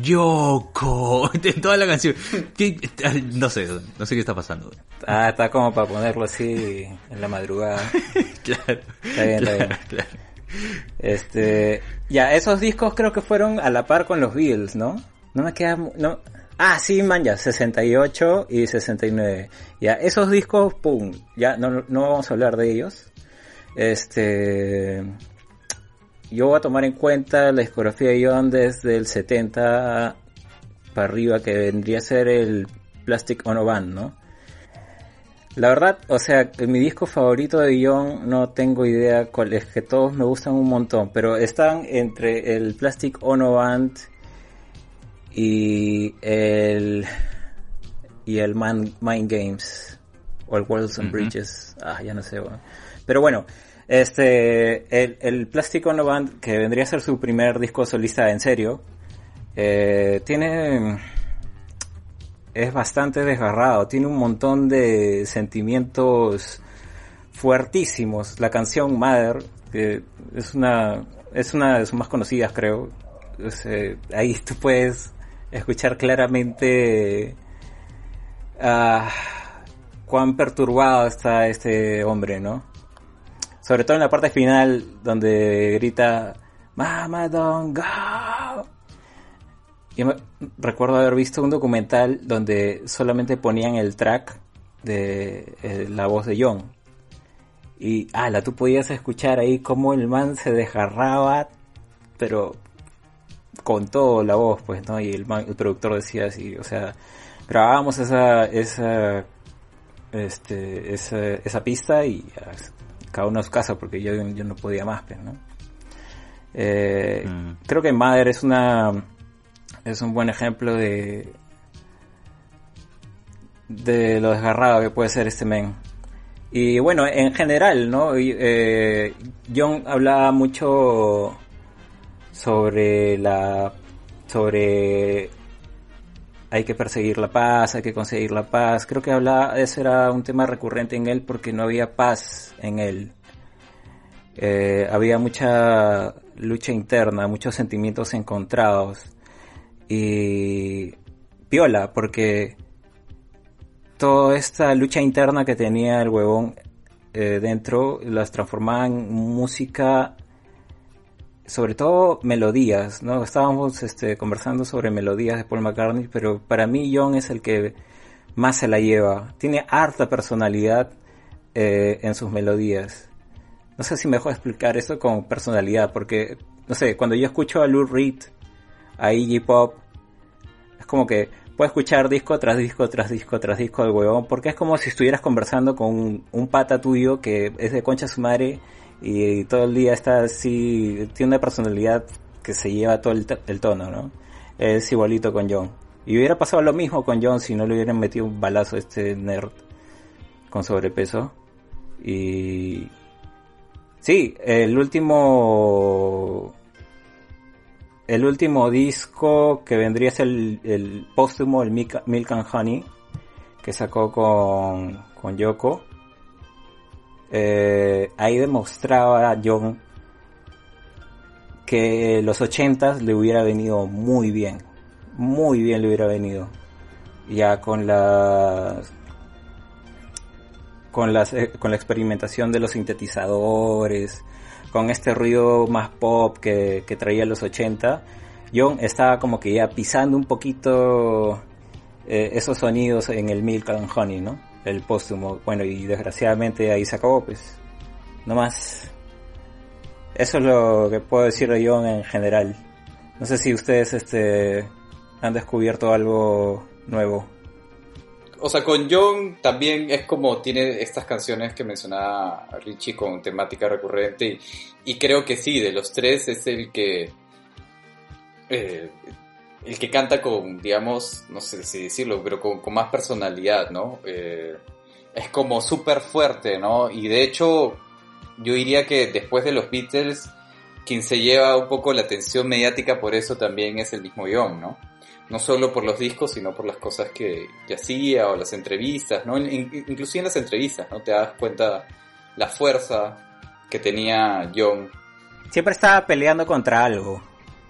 Yoko, en toda la canción. ¿Qué? No sé, no sé qué está pasando. Ah, está como para ponerlo así en la madrugada. Claro, Está bien, está bien. claro. Este, ya, esos discos creo que fueron a la par con los Beatles, ¿no? No me queda, no. Ah, sí, man, ya, 68 y 69. Ya, esos discos, pum, ya, no, no vamos a hablar de ellos. Este, yo voy a tomar en cuenta la discografía de John desde el 70 para arriba, que vendría a ser el Plastic Ono Band, ¿no? La verdad, o sea, mi disco favorito de John no tengo idea cuál es, que todos me gustan un montón, pero están entre el Plastic Ono Band y el y el Man- Mind Games o el Worlds and. Bridges, ah, ya no sé, bueno. pero bueno, este el, el Plastic Ono Band que vendría a ser su primer disco solista en serio, eh, tiene es bastante desgarrado, tiene un montón de sentimientos fuertísimos. La canción Mother, que es una, es una de sus más conocidas, creo. Sea, ahí tú puedes escuchar claramente ah, cuán perturbado está este hombre, ¿no? Sobre todo en la parte final donde grita Mama don't go. Yo me- recuerdo haber visto un documental donde solamente ponían el track de eh, la voz de John. Y, ala, tú podías escuchar ahí cómo el man se desgarraba, pero con todo la voz, pues, ¿no? Y el, man- el productor decía así, o sea, grabábamos esa, esa, este, esa, esa pista y ah, cada uno a su casa porque yo, yo no podía más, pues, ¿no? Eh, Mm. Creo que Mother es una, es un buen ejemplo de, de lo desgarrado que puede ser este men. Y bueno, en general, ¿no? Eh, John hablaba mucho sobre la sobre hay que perseguir la paz, hay que conseguir la paz. Creo que hablaba, ese era un tema recurrente en él porque no había paz en él. Eh, había mucha lucha interna, muchos sentimientos encontrados. Y piola, porque toda esta lucha interna que tenía el huevón eh, dentro las transformaba en música sobre todo melodías, ¿no? Estábamos este, conversando sobre melodías de Paul McCartney, pero para mí John es el que más se la lleva. Tiene harta personalidad eh, en sus melodías. No sé si me dejo explicar esto con personalidad, porque, no sé, cuando yo escucho a Lou Reed, a Iggy Pop, es como que puedo escuchar disco tras disco tras disco tras disco del huevón, porque es como si estuvieras conversando con un, pata tuyo que es de concha su madre y todo el día está así, tiene una personalidad que se lleva todo el, el tono, ¿no? Es igualito con John. Y hubiera pasado lo mismo con John si no le hubieran metido un balazo a este nerd con sobrepeso. Y... Sí, el último... El último disco que vendría a ser el, el póstumo, el Milk, and Honey, que sacó con, con Yoko. Eh, ahí demostraba John que los 80 le hubiera venido muy bien. Muy bien le hubiera venido. Ya con la con las eh, con la experimentación de los sintetizadores, con este ruido más pop que, que traía los 80, John estaba como que ya pisando un poquito eh, esos sonidos en el Milk and Honey, ¿no? El póstumo. Bueno, y desgraciadamente ahí se acabó, pues. No más. Eso es lo que puedo decir de John en general. No sé si ustedes este han descubierto algo nuevo. O sea, con John también es como tiene estas canciones que mencionaba Richie con temática recurrente y, y creo que sí, de los tres es el que eh, el que canta con, digamos, no sé si decirlo, pero con, más personalidad, ¿no? Eh, es como súper fuerte, ¿no? Y de hecho, yo diría que después de los Beatles, quien se lleva un poco la atención mediática por eso también es el mismo John, ¿no? No solo por los discos, sino por las cosas que, que hacía o las entrevistas, ¿no? In- inclusive en las entrevistas, ¿no? Te das cuenta la fuerza que tenía John. Siempre estaba peleando contra algo.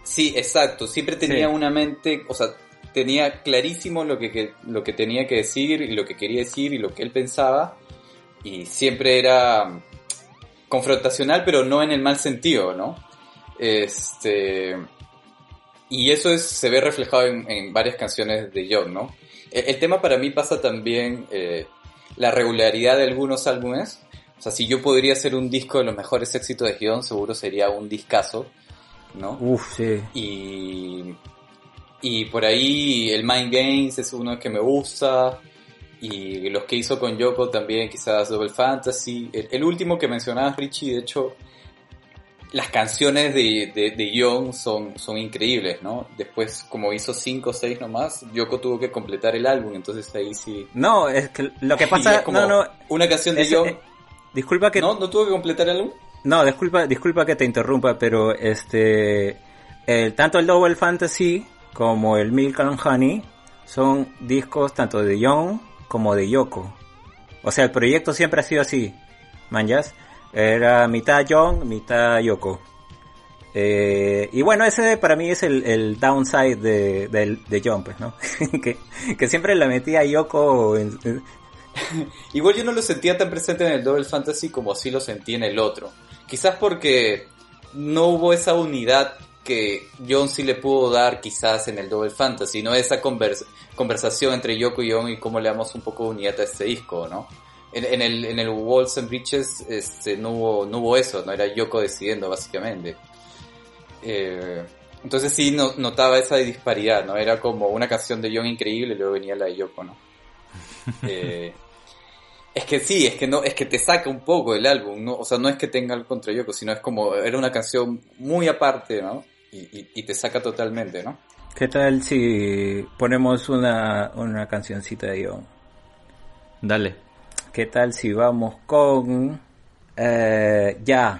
Sí, exacto, siempre tenía Sí. una mente, o sea, tenía clarísimo lo que, que- lo que tenía que decir y lo que quería decir y lo que él pensaba y siempre era confrontacional, pero no en el mal sentido, ¿no? Este, y eso es, se ve reflejado en, en varias canciones de John, ¿no? El, el tema para mí pasa también eh, la regularidad de algunos álbumes. O sea, si yo podría hacer un disco de los mejores éxitos de John, seguro sería un discazo, ¿no? Uf, sí. Y, y por ahí el Mind Games es uno que me gusta. Y los que hizo con Yoko también, quizás Double Fantasy. El, el último que mencionabas, Richie, de hecho, las canciones de, de, de Young son, son increíbles, ¿no? Después, como hizo 5 o 6 nomás, Yoko tuvo que completar el álbum, entonces ahí sí. No, es que lo que pasa... es como No, no, Una canción de es- Young. eh, disculpa que... ¿No? ¿No tuvo que completar el álbum? No, disculpa, disculpa que te interrumpa, pero este, el, tanto el Double Fantasy como el Milk and Honey son discos tanto de Young como de Yoko. O sea, el proyecto siempre ha sido así. manjas. Era mitad John, mitad Yoko. Eh, y bueno, ese para mí es el, el downside de, del- de John, pues, ¿no? que, que siempre la metía Yoko en- Igual yo no lo sentía tan presente en el Double Fantasy como así lo sentí en el otro. Quizás porque no hubo esa unidad que John sí le pudo dar quizás en el Double Fantasy, no esa convers- conversación entre Yoko y John y cómo le damos un poco de unidad a este disco, ¿no? En, en el, en el Walls and Bridges este, no, hubo, no hubo eso, no era Yoko decidiendo básicamente. Eh, entonces sí no- notaba esa disparidad, ¿no? Era como una canción de John increíble y luego venía la de Yoko, ¿no? Eh, es que sí, es que no, es que te saca un poco del álbum, ¿no? O sea, no es que tenga algo contra Yoko, sino es como, era una canción muy aparte, ¿no? Y, y, y te saca totalmente, ¿no? ¿Qué tal si ponemos una, una cancioncita de John? Dale. ¿Qué tal si vamos con... eh, ya,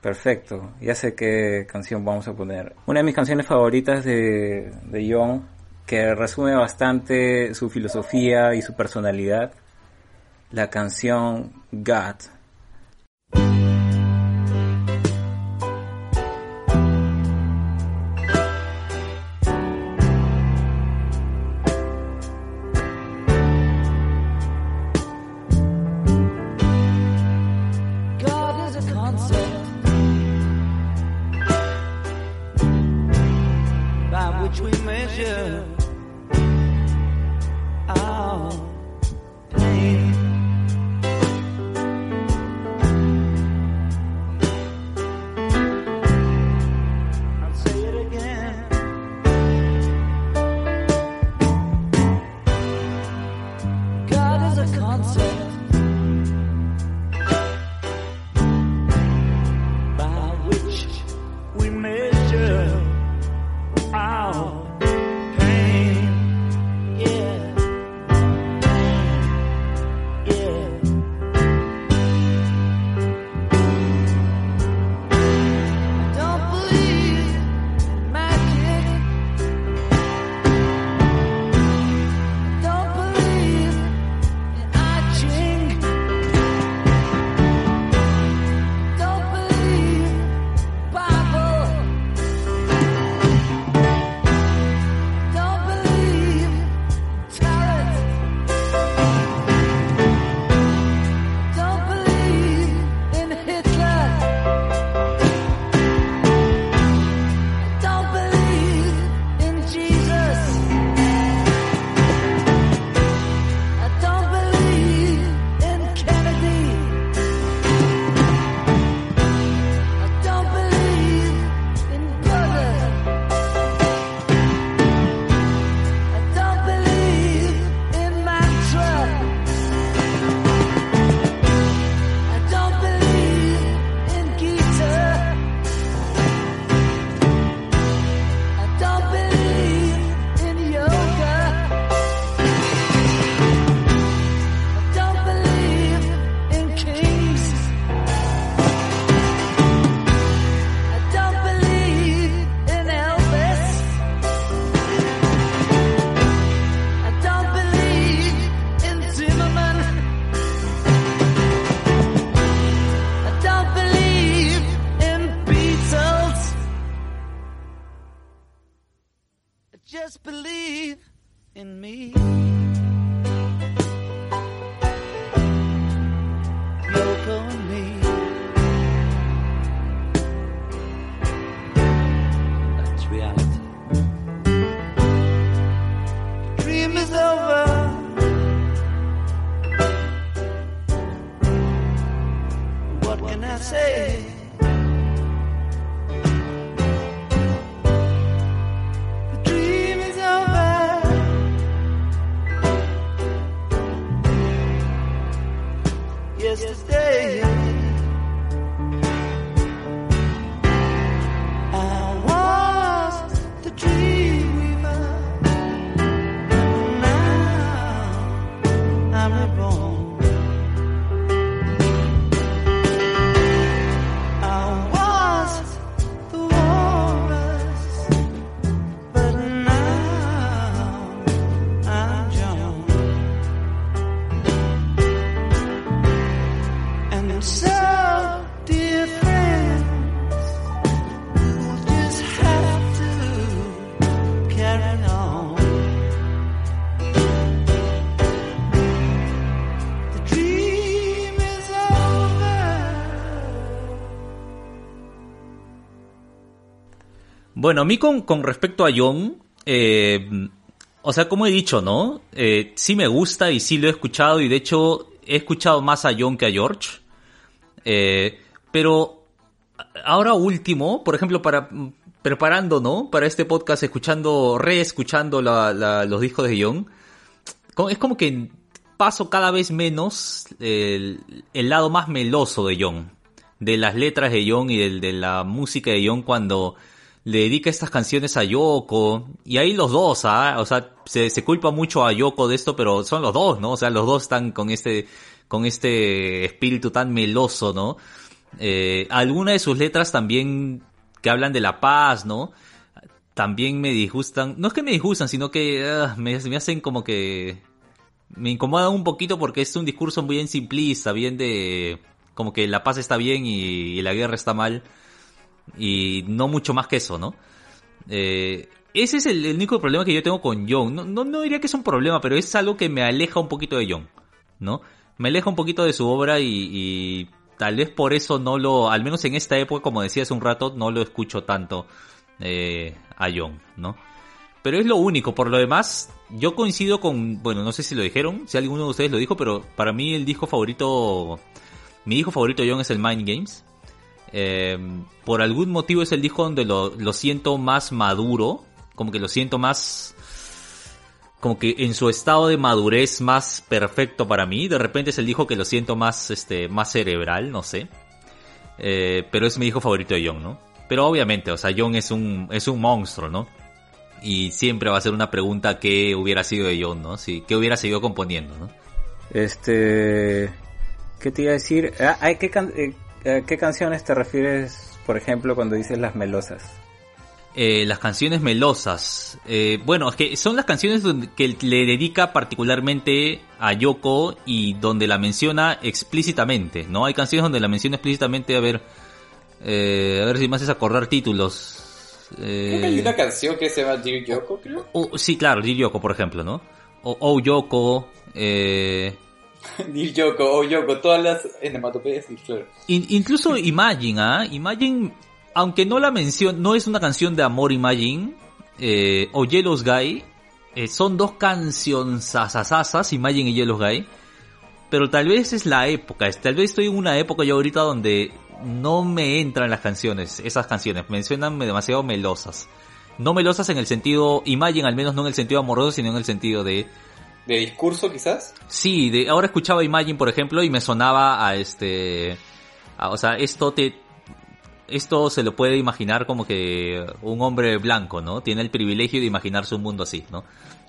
perfecto. Ya sé qué canción vamos a poner. Una de mis canciones favoritas de, de John, que resume bastante su filosofía y su personalidad. La canción God. Bueno, a mí con, con respecto a John, eh, o sea, como he dicho, ¿no? Eh, sí me gusta y sí lo he escuchado y de hecho he escuchado más a John que a George. Eh, pero ahora último, por ejemplo, para preparando, ¿no? Para este podcast, escuchando, reescuchando los discos de John, es como que paso cada vez menos el, el lado más meloso de John, de las letras de John y del- de, la música de John cuando le dedica estas canciones a Yoko, y ahí los dos, ¿ah? o sea, se, culpa mucho a Yoko de esto, pero son los dos, ¿no? O sea, los dos están con este, con este espíritu tan meloso, ¿no? Eh, algunas de sus letras también que hablan de la paz, ¿no? También me disgustan, no es que me disgustan, sino que ah, me, me hacen como que me incomoda un poquito porque es un discurso bien simplista, bien de como que la paz está bien y la guerra está mal y no mucho más que eso, ¿no? Eh, ese es el, único problema que yo tengo con John. No, no, no diría que es un problema, pero es algo que me aleja un poquito de John, ¿no? Me aleja un poquito de su obra y, y tal vez por eso no lo, al menos en esta época, como decía hace un rato, no lo escucho tanto eh, a John, ¿no? Pero es lo único, por lo demás, yo coincido con, bueno, no sé si lo dijeron, si alguno de ustedes lo dijo, pero para mí el disco favorito, mi disco favorito de John es el Mind Games. Eh, por algún motivo es el disco donde lo, siento más maduro, como que lo siento más, como que en su estado de madurez más perfecto para mí. De repente es el disco que lo siento más, este, más cerebral, no sé. Eh, pero es mi disco favorito de John, ¿no? Pero obviamente, o sea, John es un, es un monstruo, ¿no? Y siempre va a ser una pregunta qué hubiera sido de John, ¿no? Si, qué hubiera seguido componiendo, ¿no? Este, ¿qué te iba a decir? Ah, ¿qué, can- eh, ¿Qué canciones te refieres, por ejemplo, cuando dices las melosas? Eh, las canciones melosas. Eh, bueno, es que son las canciones que le dedica particularmente a Yoko y donde la menciona explícitamente, ¿no? Hay canciones donde la menciona explícitamente, a ver, eh, a ver si me haces acordar títulos. Eh, Creo que hay una canción que se llama Dear Yoko, creo. o- sí, claro, Dear Yoko, por ejemplo, ¿no? O Oh Yoko, eh, Dear Yoko, o Yoko, todas las enematopeyas, claro. In- incluso Imagine, ¿ah? Imagine, aunque no la mención, no es una canción de amor Imagine, eh, o Yellow's Guy, eh, son dos canciones Imagine y Yellow's Guy, pero tal vez es la época, tal vez estoy en una época yo ahorita donde no me entran las canciones, esas canciones, me suenan demasiado melosas. No melosas en el sentido, Imagine al menos no en el sentido amoroso, sino en el sentido de, ¿De discurso quizás? Sí, de, ahora escuchaba Imagine, por ejemplo, y me sonaba a este... a- o sea, esto te... Esto se lo puede imaginar como que un hombre blanco, ¿no? Tiene el privilegio de imaginarse un mundo así, ¿no?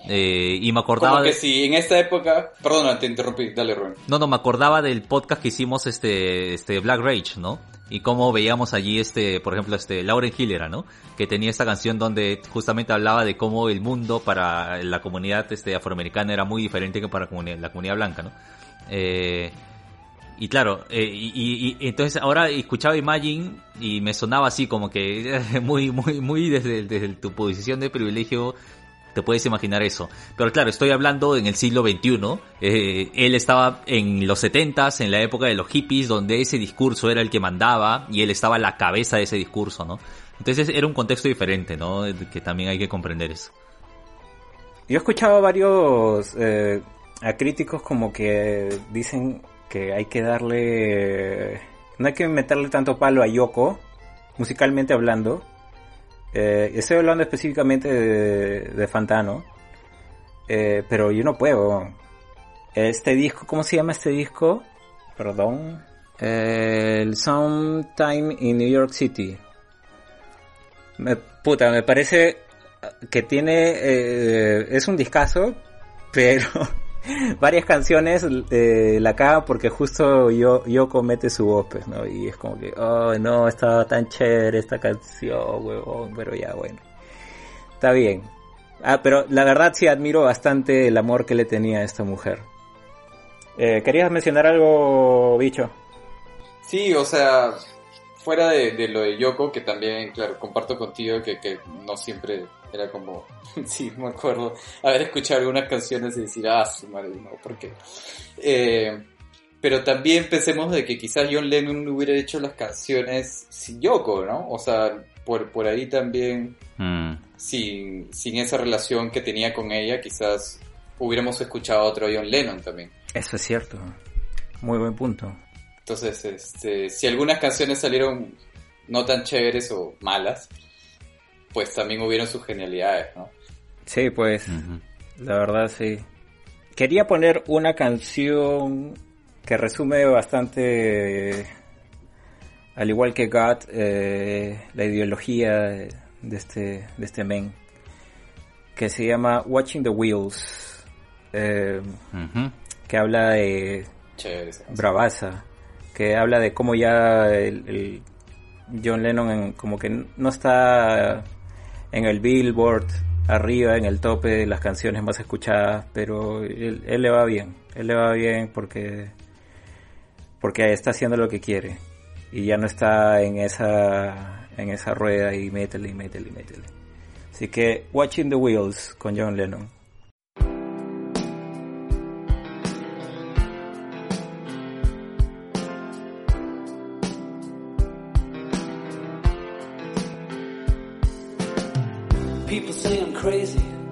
Eh, y me acordaba... Como que de- si en esta época... Perdona, te interrumpí, dale Rubén. No, no, me acordaba del podcast que hicimos este, este Black Rage, ¿no? Y cómo veíamos allí este, por ejemplo, este Lauren Hill era, ¿no? Que tenía esta canción donde justamente hablaba de cómo el mundo para la comunidad este afroamericana era muy diferente que para la comunidad, la comunidad blanca, ¿no? Eh, y claro, eh, y, y- y entonces ahora escuchaba Imagine y me sonaba así como que muy, muy, muy desde, desde tu posición de privilegio te puedes imaginar eso. Pero claro, estoy hablando en el siglo XXI. eh, él estaba en los 70s, en la época de los hippies, donde ese discurso era el que mandaba y él estaba a la cabeza de ese discurso, ¿no? Entonces era un contexto diferente, ¿no? Que también hay que comprender eso. Yo he escuchado a varios eh, a críticos como que dicen que hay que darle, no hay que meterle tanto palo a Yoko, musicalmente hablando. Eh, estoy hablando específicamente de, de Fantano, Eh, pero yo no puedo. Este disco, ¿cómo se llama este disco? Perdón. Eh, el Sometime in New York City. Me, puta, me parece que tiene es un discazo, pero varias canciones eh, la cagan porque justo yo Yoko mete su voz, pues, ¿no? Y es como que, oh, no, estaba tan chévere esta canción, pero ya, bueno. Está bien. Ah, pero la verdad sí admiro bastante el amor que le tenía a esta mujer. Eh, ¿Querías mencionar algo, bicho? Sí, o sea, fuera de, de lo de Yoko, que también, claro, comparto contigo que, que no siempre era como, sí, me acuerdo, haber escuchado algunas canciones y decir, ah, su madre, no, ¿por qué? Eh, pero también pensemos de que quizás John Lennon hubiera hecho las canciones sin Yoko, ¿no? O sea, por, por ahí también, Mm. sin, sin esa relación que tenía con ella, quizás hubiéramos escuchado a otro John Lennon también. Eso es cierto. Muy buen punto. Entonces, este, si algunas canciones salieron no tan chéveres o malas, pues también hubieron sus genialidades, ¿no? Sí, pues, la verdad sí. Quería poner una canción que resume bastante, al igual que God, eh, la ideología de este, de este men, que se llama Watching the Wheels, eh, que habla de Chévere bravaza, que habla de cómo ya el, el John Lennon en- como que no está en el Billboard arriba, en el tope las canciones más escuchadas, pero él, él le va bien, él le va bien porque porque está haciendo lo que quiere y ya no está en esa en esa rueda y métele y métele y métele. Así que Watching the Wheels con John Lennon. Say I'm crazy.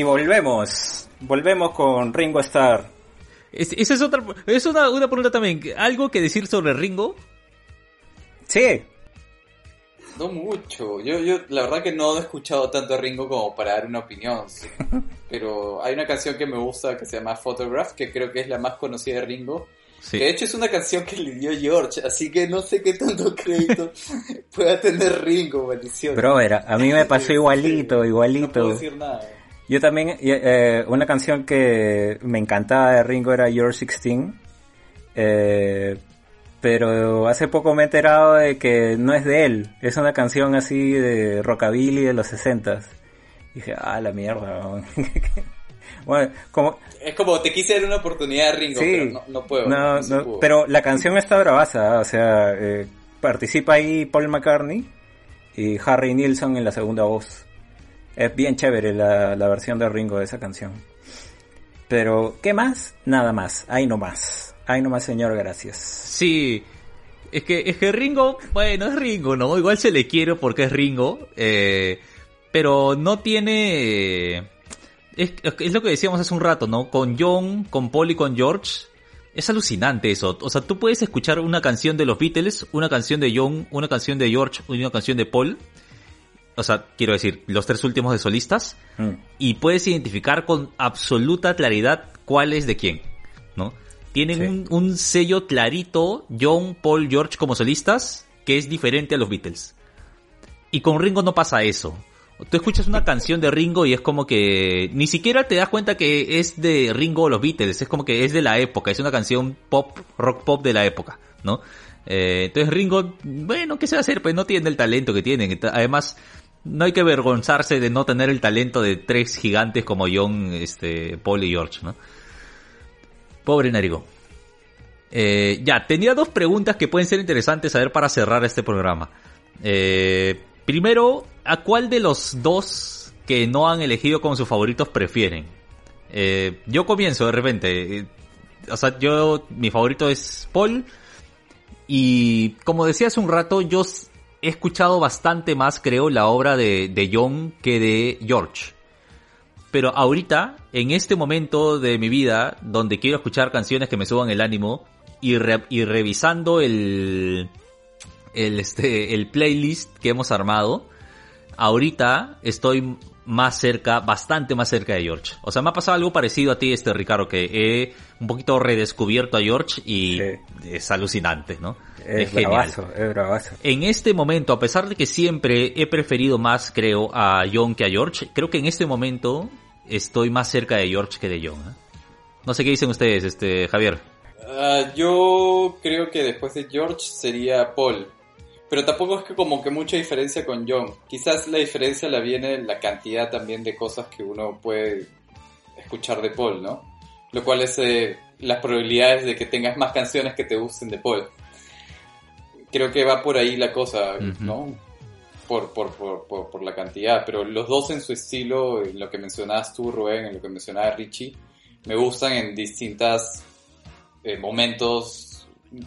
Y volvemos, volvemos con Ringo Starr. Es- esa es otra, es una, una pregunta también. ¿Algo que decir sobre Ringo? Sí, No mucho. Yo, yo la verdad que no he escuchado tanto a Ringo como para dar una opinión. sí. Pero hay una canción que me gusta que se llama Photograph, que creo que es la más conocida de Ringo. Sí. Que de hecho es una canción que le dio George, así que no sé qué tanto crédito pueda tener Ringo, maldición. brother, a mí me pasó igualito, No puedo igualito. decir nada. Yo también, eh, una canción que me encantaba de Ringo era Your 16. Eh, pero hace poco me he enterado de que no es de él. Es una canción así de rockabilly de los 60 Dije, ah, la mierda. weón". bueno, como, Es como te quise dar una oportunidad a Ringo, Sí. pero no, no puedo. no, no pero la canción está bravaza, o sea, eh, participa ahí Paul McCartney y Harry Nilsson en la segunda voz. Es bien chévere la, versión de Ringo de esa canción. Pero, ¿qué más? Nada más, ahí nomás. Ahí nomás, señor, gracias. Sí, es que, es que Ringo, bueno, es Ringo, ¿no? Igual se le quiere porque es Ringo, eh, pero no tiene... Es, es lo que decíamos hace un rato, ¿no? Con John, con Paul y con George, es alucinante eso. O sea, tú puedes escuchar una canción de los Beatles, una canción de John, una canción de George una canción de Paul. O sea, quiero decir, los tres últimos de solistas. Mm. y puedes identificar con absoluta claridad cuál es de quién, ¿no? Tienen Sí. un, un sello clarito, John, Paul, George como solistas, que es diferente a los Beatles. Y con Ringo no pasa eso. Tú escuchas una canción de Ringo y es como que ni siquiera te das cuenta que es de Ringo o los Beatles, es como que es de la época, es una canción pop, rock pop de la época, ¿no? Eh, entonces Ringo, bueno, ¿qué se va a hacer? Pues no tiene el talento que tienen. Además, no hay que avergonzarse de no tener el talento de tres gigantes como John, este, Paul y George, ¿no? Pobre Narigo. Eh, ya, tenía dos preguntas que pueden ser interesantes saber para cerrar este programa. Eh, primero, ¿a cuál de los dos que no han elegido como sus favoritos prefieren? Eh, yo comienzo de repente. Eh, o sea, yo, mi favorito es Paul. Y como decía hace un rato, yo he escuchado bastante más, creo, la obra de, de John que de George. Pero ahorita, en este momento de mi vida, donde quiero escuchar canciones que me suban el ánimo, y, re- y revisando el, el, este, el playlist que hemos armado, ahorita estoy más cerca, bastante más cerca de George. O sea, me ha pasado algo parecido a ti, este Ricardo, que he un poquito redescubierto a George y Sí. es alucinante, ¿no? Es, genial. bravazo, es bravazo. En este momento, a pesar de que siempre he preferido más, creo, a John que a George, creo que en este momento estoy más cerca de George que de John. ¿eh? No sé qué dicen ustedes, este Javier. Ah, yo creo que después de George sería Paul. Pero tampoco es que como que mucha diferencia con John. Quizás la diferencia la viene en la cantidad también de cosas que uno puede escuchar de Paul, ¿no? Lo cual es eh, las probabilidades de que tengas más canciones que te gusten de Paul. Creo que va por ahí la cosa. ¿no? Por, por, por, por, por la cantidad. Pero los dos en su estilo, en lo que mencionabas tú, Rubén, en lo que mencionaba Richie, me gustan en distintas eh, momentos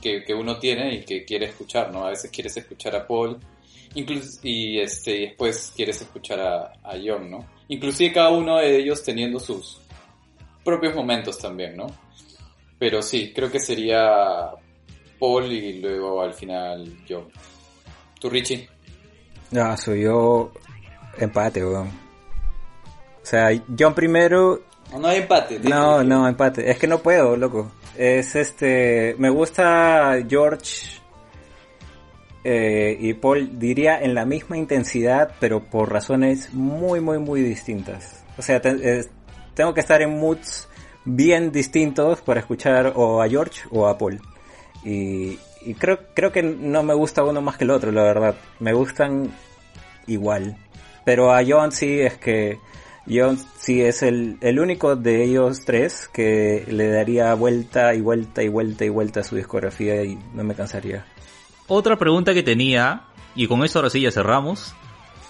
que, que uno tiene y que quiere escuchar, ¿no? A veces quieres escuchar a Paul incluso, y este, y después quieres escuchar a, a John, ¿no? Inclusive cada uno de ellos teniendo sus propios momentos también, ¿no? Pero sí, creo que sería Paul y luego al final John. ¿Tú, Richie? No, soy yo empate, weón. O sea, John primero No, hay empate. No, que- no, empate. Es que no puedo, loco. Es este. Me gusta George eh, y Paul, diría en la misma intensidad, pero por razones muy, muy, muy distintas. O sea, te- tengo que estar en moods bien distintos para escuchar o a George o a Paul. Y, y creo, creo que no me gusta uno más que el otro, la verdad. Me gustan igual. Pero a John sí es que John sí es el, el único de ellos tres que le daría vuelta y vuelta y vuelta y vuelta a su discografía y no me cansaría. Otra pregunta que tenía, y con eso ahora sí ya cerramos,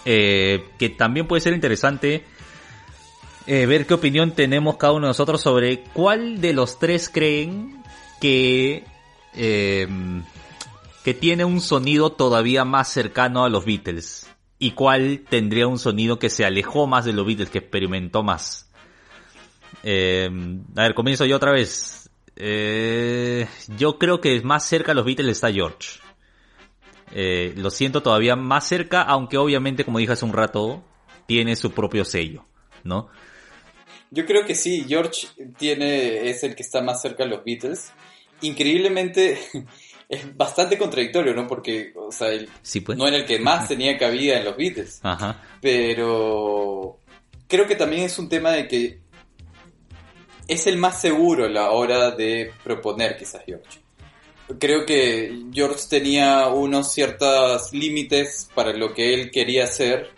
eh, que también puede ser interesante eh, ver qué opinión tenemos cada uno de nosotros sobre cuál de los tres creen que, eh, que tiene un sonido todavía más cercano a los Beatles y cuál tendría un sonido que se alejó más de los Beatles, que experimentó más. Eh, a ver, comienzo yo otra vez. Eh, yo creo que más cerca a los Beatles está George. Eh, lo siento todavía más cerca, aunque obviamente, como dije hace un rato, tiene su propio sello, ¿no? Yo creo que sí, George tiene, es el que está más cerca de los Beatles. Increíblemente, es bastante contradictorio, ¿no? Porque, o sea, él Sí, pues. no era el que más tenía cabida en los Beatles. Ajá. Pero creo que también es un tema de que es el más seguro a la hora de proponer quizás George. Creo que George tenía unos ciertos límites para lo que él quería hacer,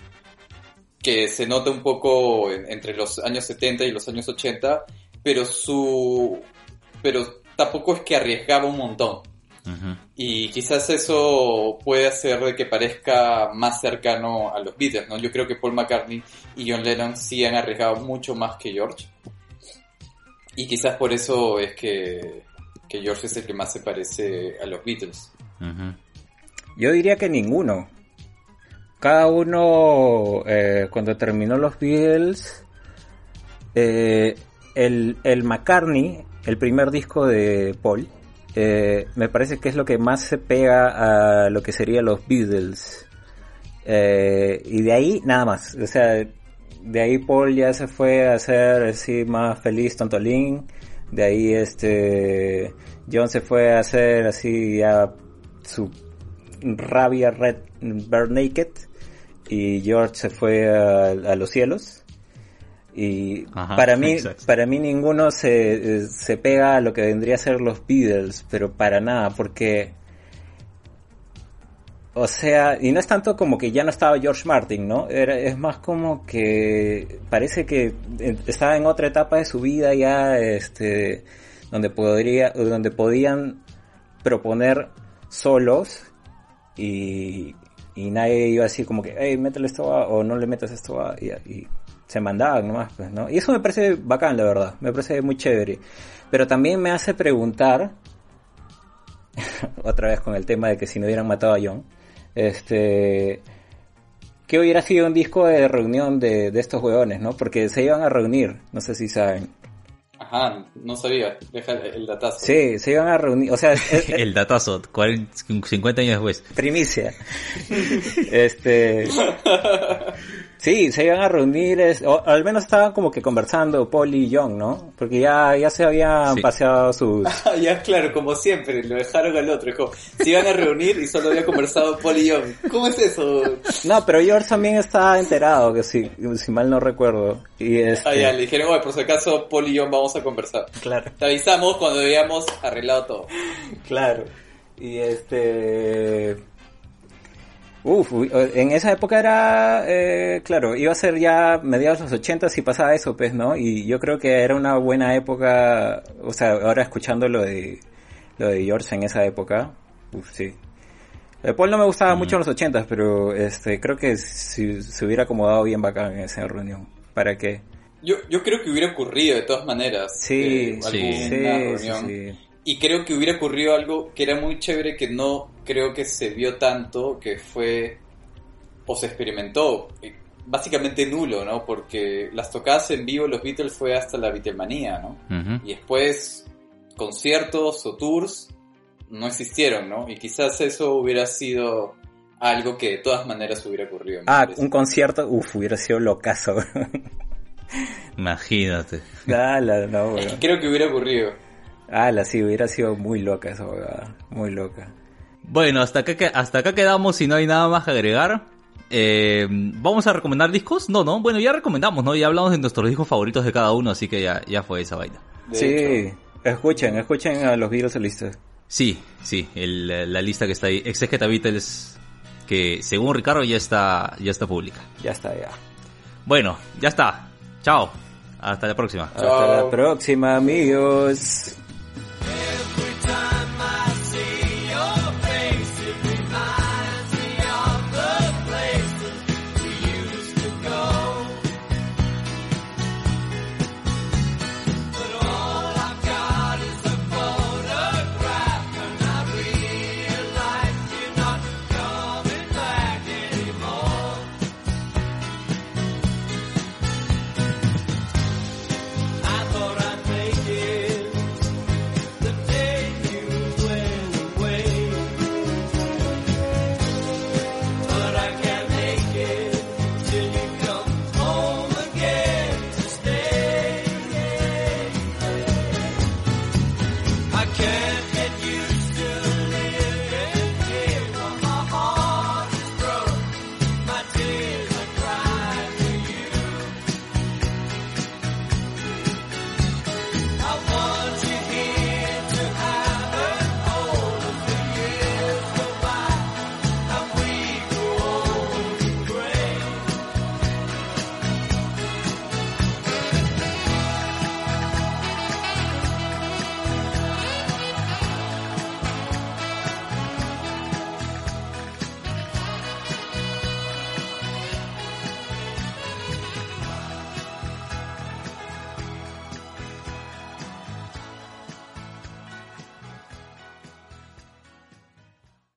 que se nota un poco en- entre los años 70 y los años 80, pero su pero tampoco es que arriesgaba un montón. Y quizás eso puede hacer de que parezca más cercano a los Beatles, ¿no? Yo creo que Paul McCartney y John Lennon sí han arriesgado mucho más que George. Y quizás por eso es que, que George es el que más se parece a los Beatles. Yo diría que ninguno. Cada uno, eh, cuando terminó los Beatles, eh, el, el McCartney, el primer disco de Paul, eh, me parece que es lo que más se pega a lo que serían los Beatles. Eh, y de ahí nada más. O sea, de ahí Paul ya se fue a hacer así más feliz Tontolín. De ahí este John se fue a hacer así ya su rabia Red Bare Naked. Y George se fue a, a los cielos. Y Ajá, para mí, exacto. para mí ninguno se, se pega a lo que vendría a ser los Beatles, pero para nada, porque o sea, y no es tanto como que ya no estaba George Martin, ¿no? Era, es más como que parece que estaba en otra etapa de su vida ya, este, donde podría, donde podían proponer solos y, y nadie iba así como que, hey, métele esto a, o no le metas esto a, y, y se mandaban nomás, pues, ¿no? Y eso me parece bacán, la verdad, me parece muy chévere. Pero también me hace preguntar, otra vez con el tema de que si no hubieran matado a John, este, ¿qué hubiera sido un disco de reunión de, de estos huevones, no? Porque se iban a reunir, no sé si saben. Ajá, no sabía, deja el datazo. Sí, se iban a reunir, o sea, es- El datazo, 40 50 años después. primicia. Este. Sí, se iban a reunir, es- o al menos estaban como que conversando Paul y John, ¿no? Porque ya, ya se habían Sí. paseado sus... Ah, ya, claro, como siempre, lo dejaron al otro. Dijo, se iban a reunir y solo había conversado Paul y John. ¿Cómo es eso? No, pero George también estaba enterado, que si, si mal no recuerdo. Y este... Ah, ya, le dijeron, oye, por si acaso, Paul y John vamos a conversar. Claro. Te avisamos cuando hayamos arreglado todo. Claro. Y este... Uf, uy, en esa época era, eh, claro, iba a ser ya mediados de los 80 si pasaba eso, pues, ¿no? Y yo creo que era una buena época, o sea, ahora escuchando lo de, lo de George en esa época, uf, sí. De Paul no me gustaba mucho en los 80, pero este, creo que si se hubiera acomodado bien bacán en esa reunión. ¿Para qué? Yo, yo creo que hubiera ocurrido de todas maneras. Sí, eh, sí, sí, sí, sí. Y creo que hubiera ocurrido algo que era muy chévere que no creo que se vio tanto, que fue o se experimentó eh, básicamente nulo, ¿no? Porque las tocadas en vivo los Beatles fue hasta la Beatlemanía, ¿no? Y después conciertos o tours no existieron, ¿no? Y quizás eso hubiera sido algo que de todas maneras hubiera ocurrido. Ah, parece. un concierto, uf, hubiera sido locazo. Imagínate. Ala, no, Es que weón. creo que hubiera ocurrido. Ala, sí, hubiera sido muy loca esa huevada. Muy loca. Bueno, hasta acá, que- hasta acá quedamos si no hay nada más que agregar. Eh, ¿Vamos a recomendar discos? No, no. Bueno, ya recomendamos, ¿no? Ya hablamos de nuestros discos favoritos de cada uno, así que ya, ya fue esa vaina. De sí, hecho. escuchen, escuchen a los Beatles solistas. Sí, sí, el- la lista que está ahí, Exegeta Beatles, que según Ricardo ya está, ya está pública. Ya está, ya. Bueno, ya está. Chao. Hasta la próxima. Hasta la próxima, amigos.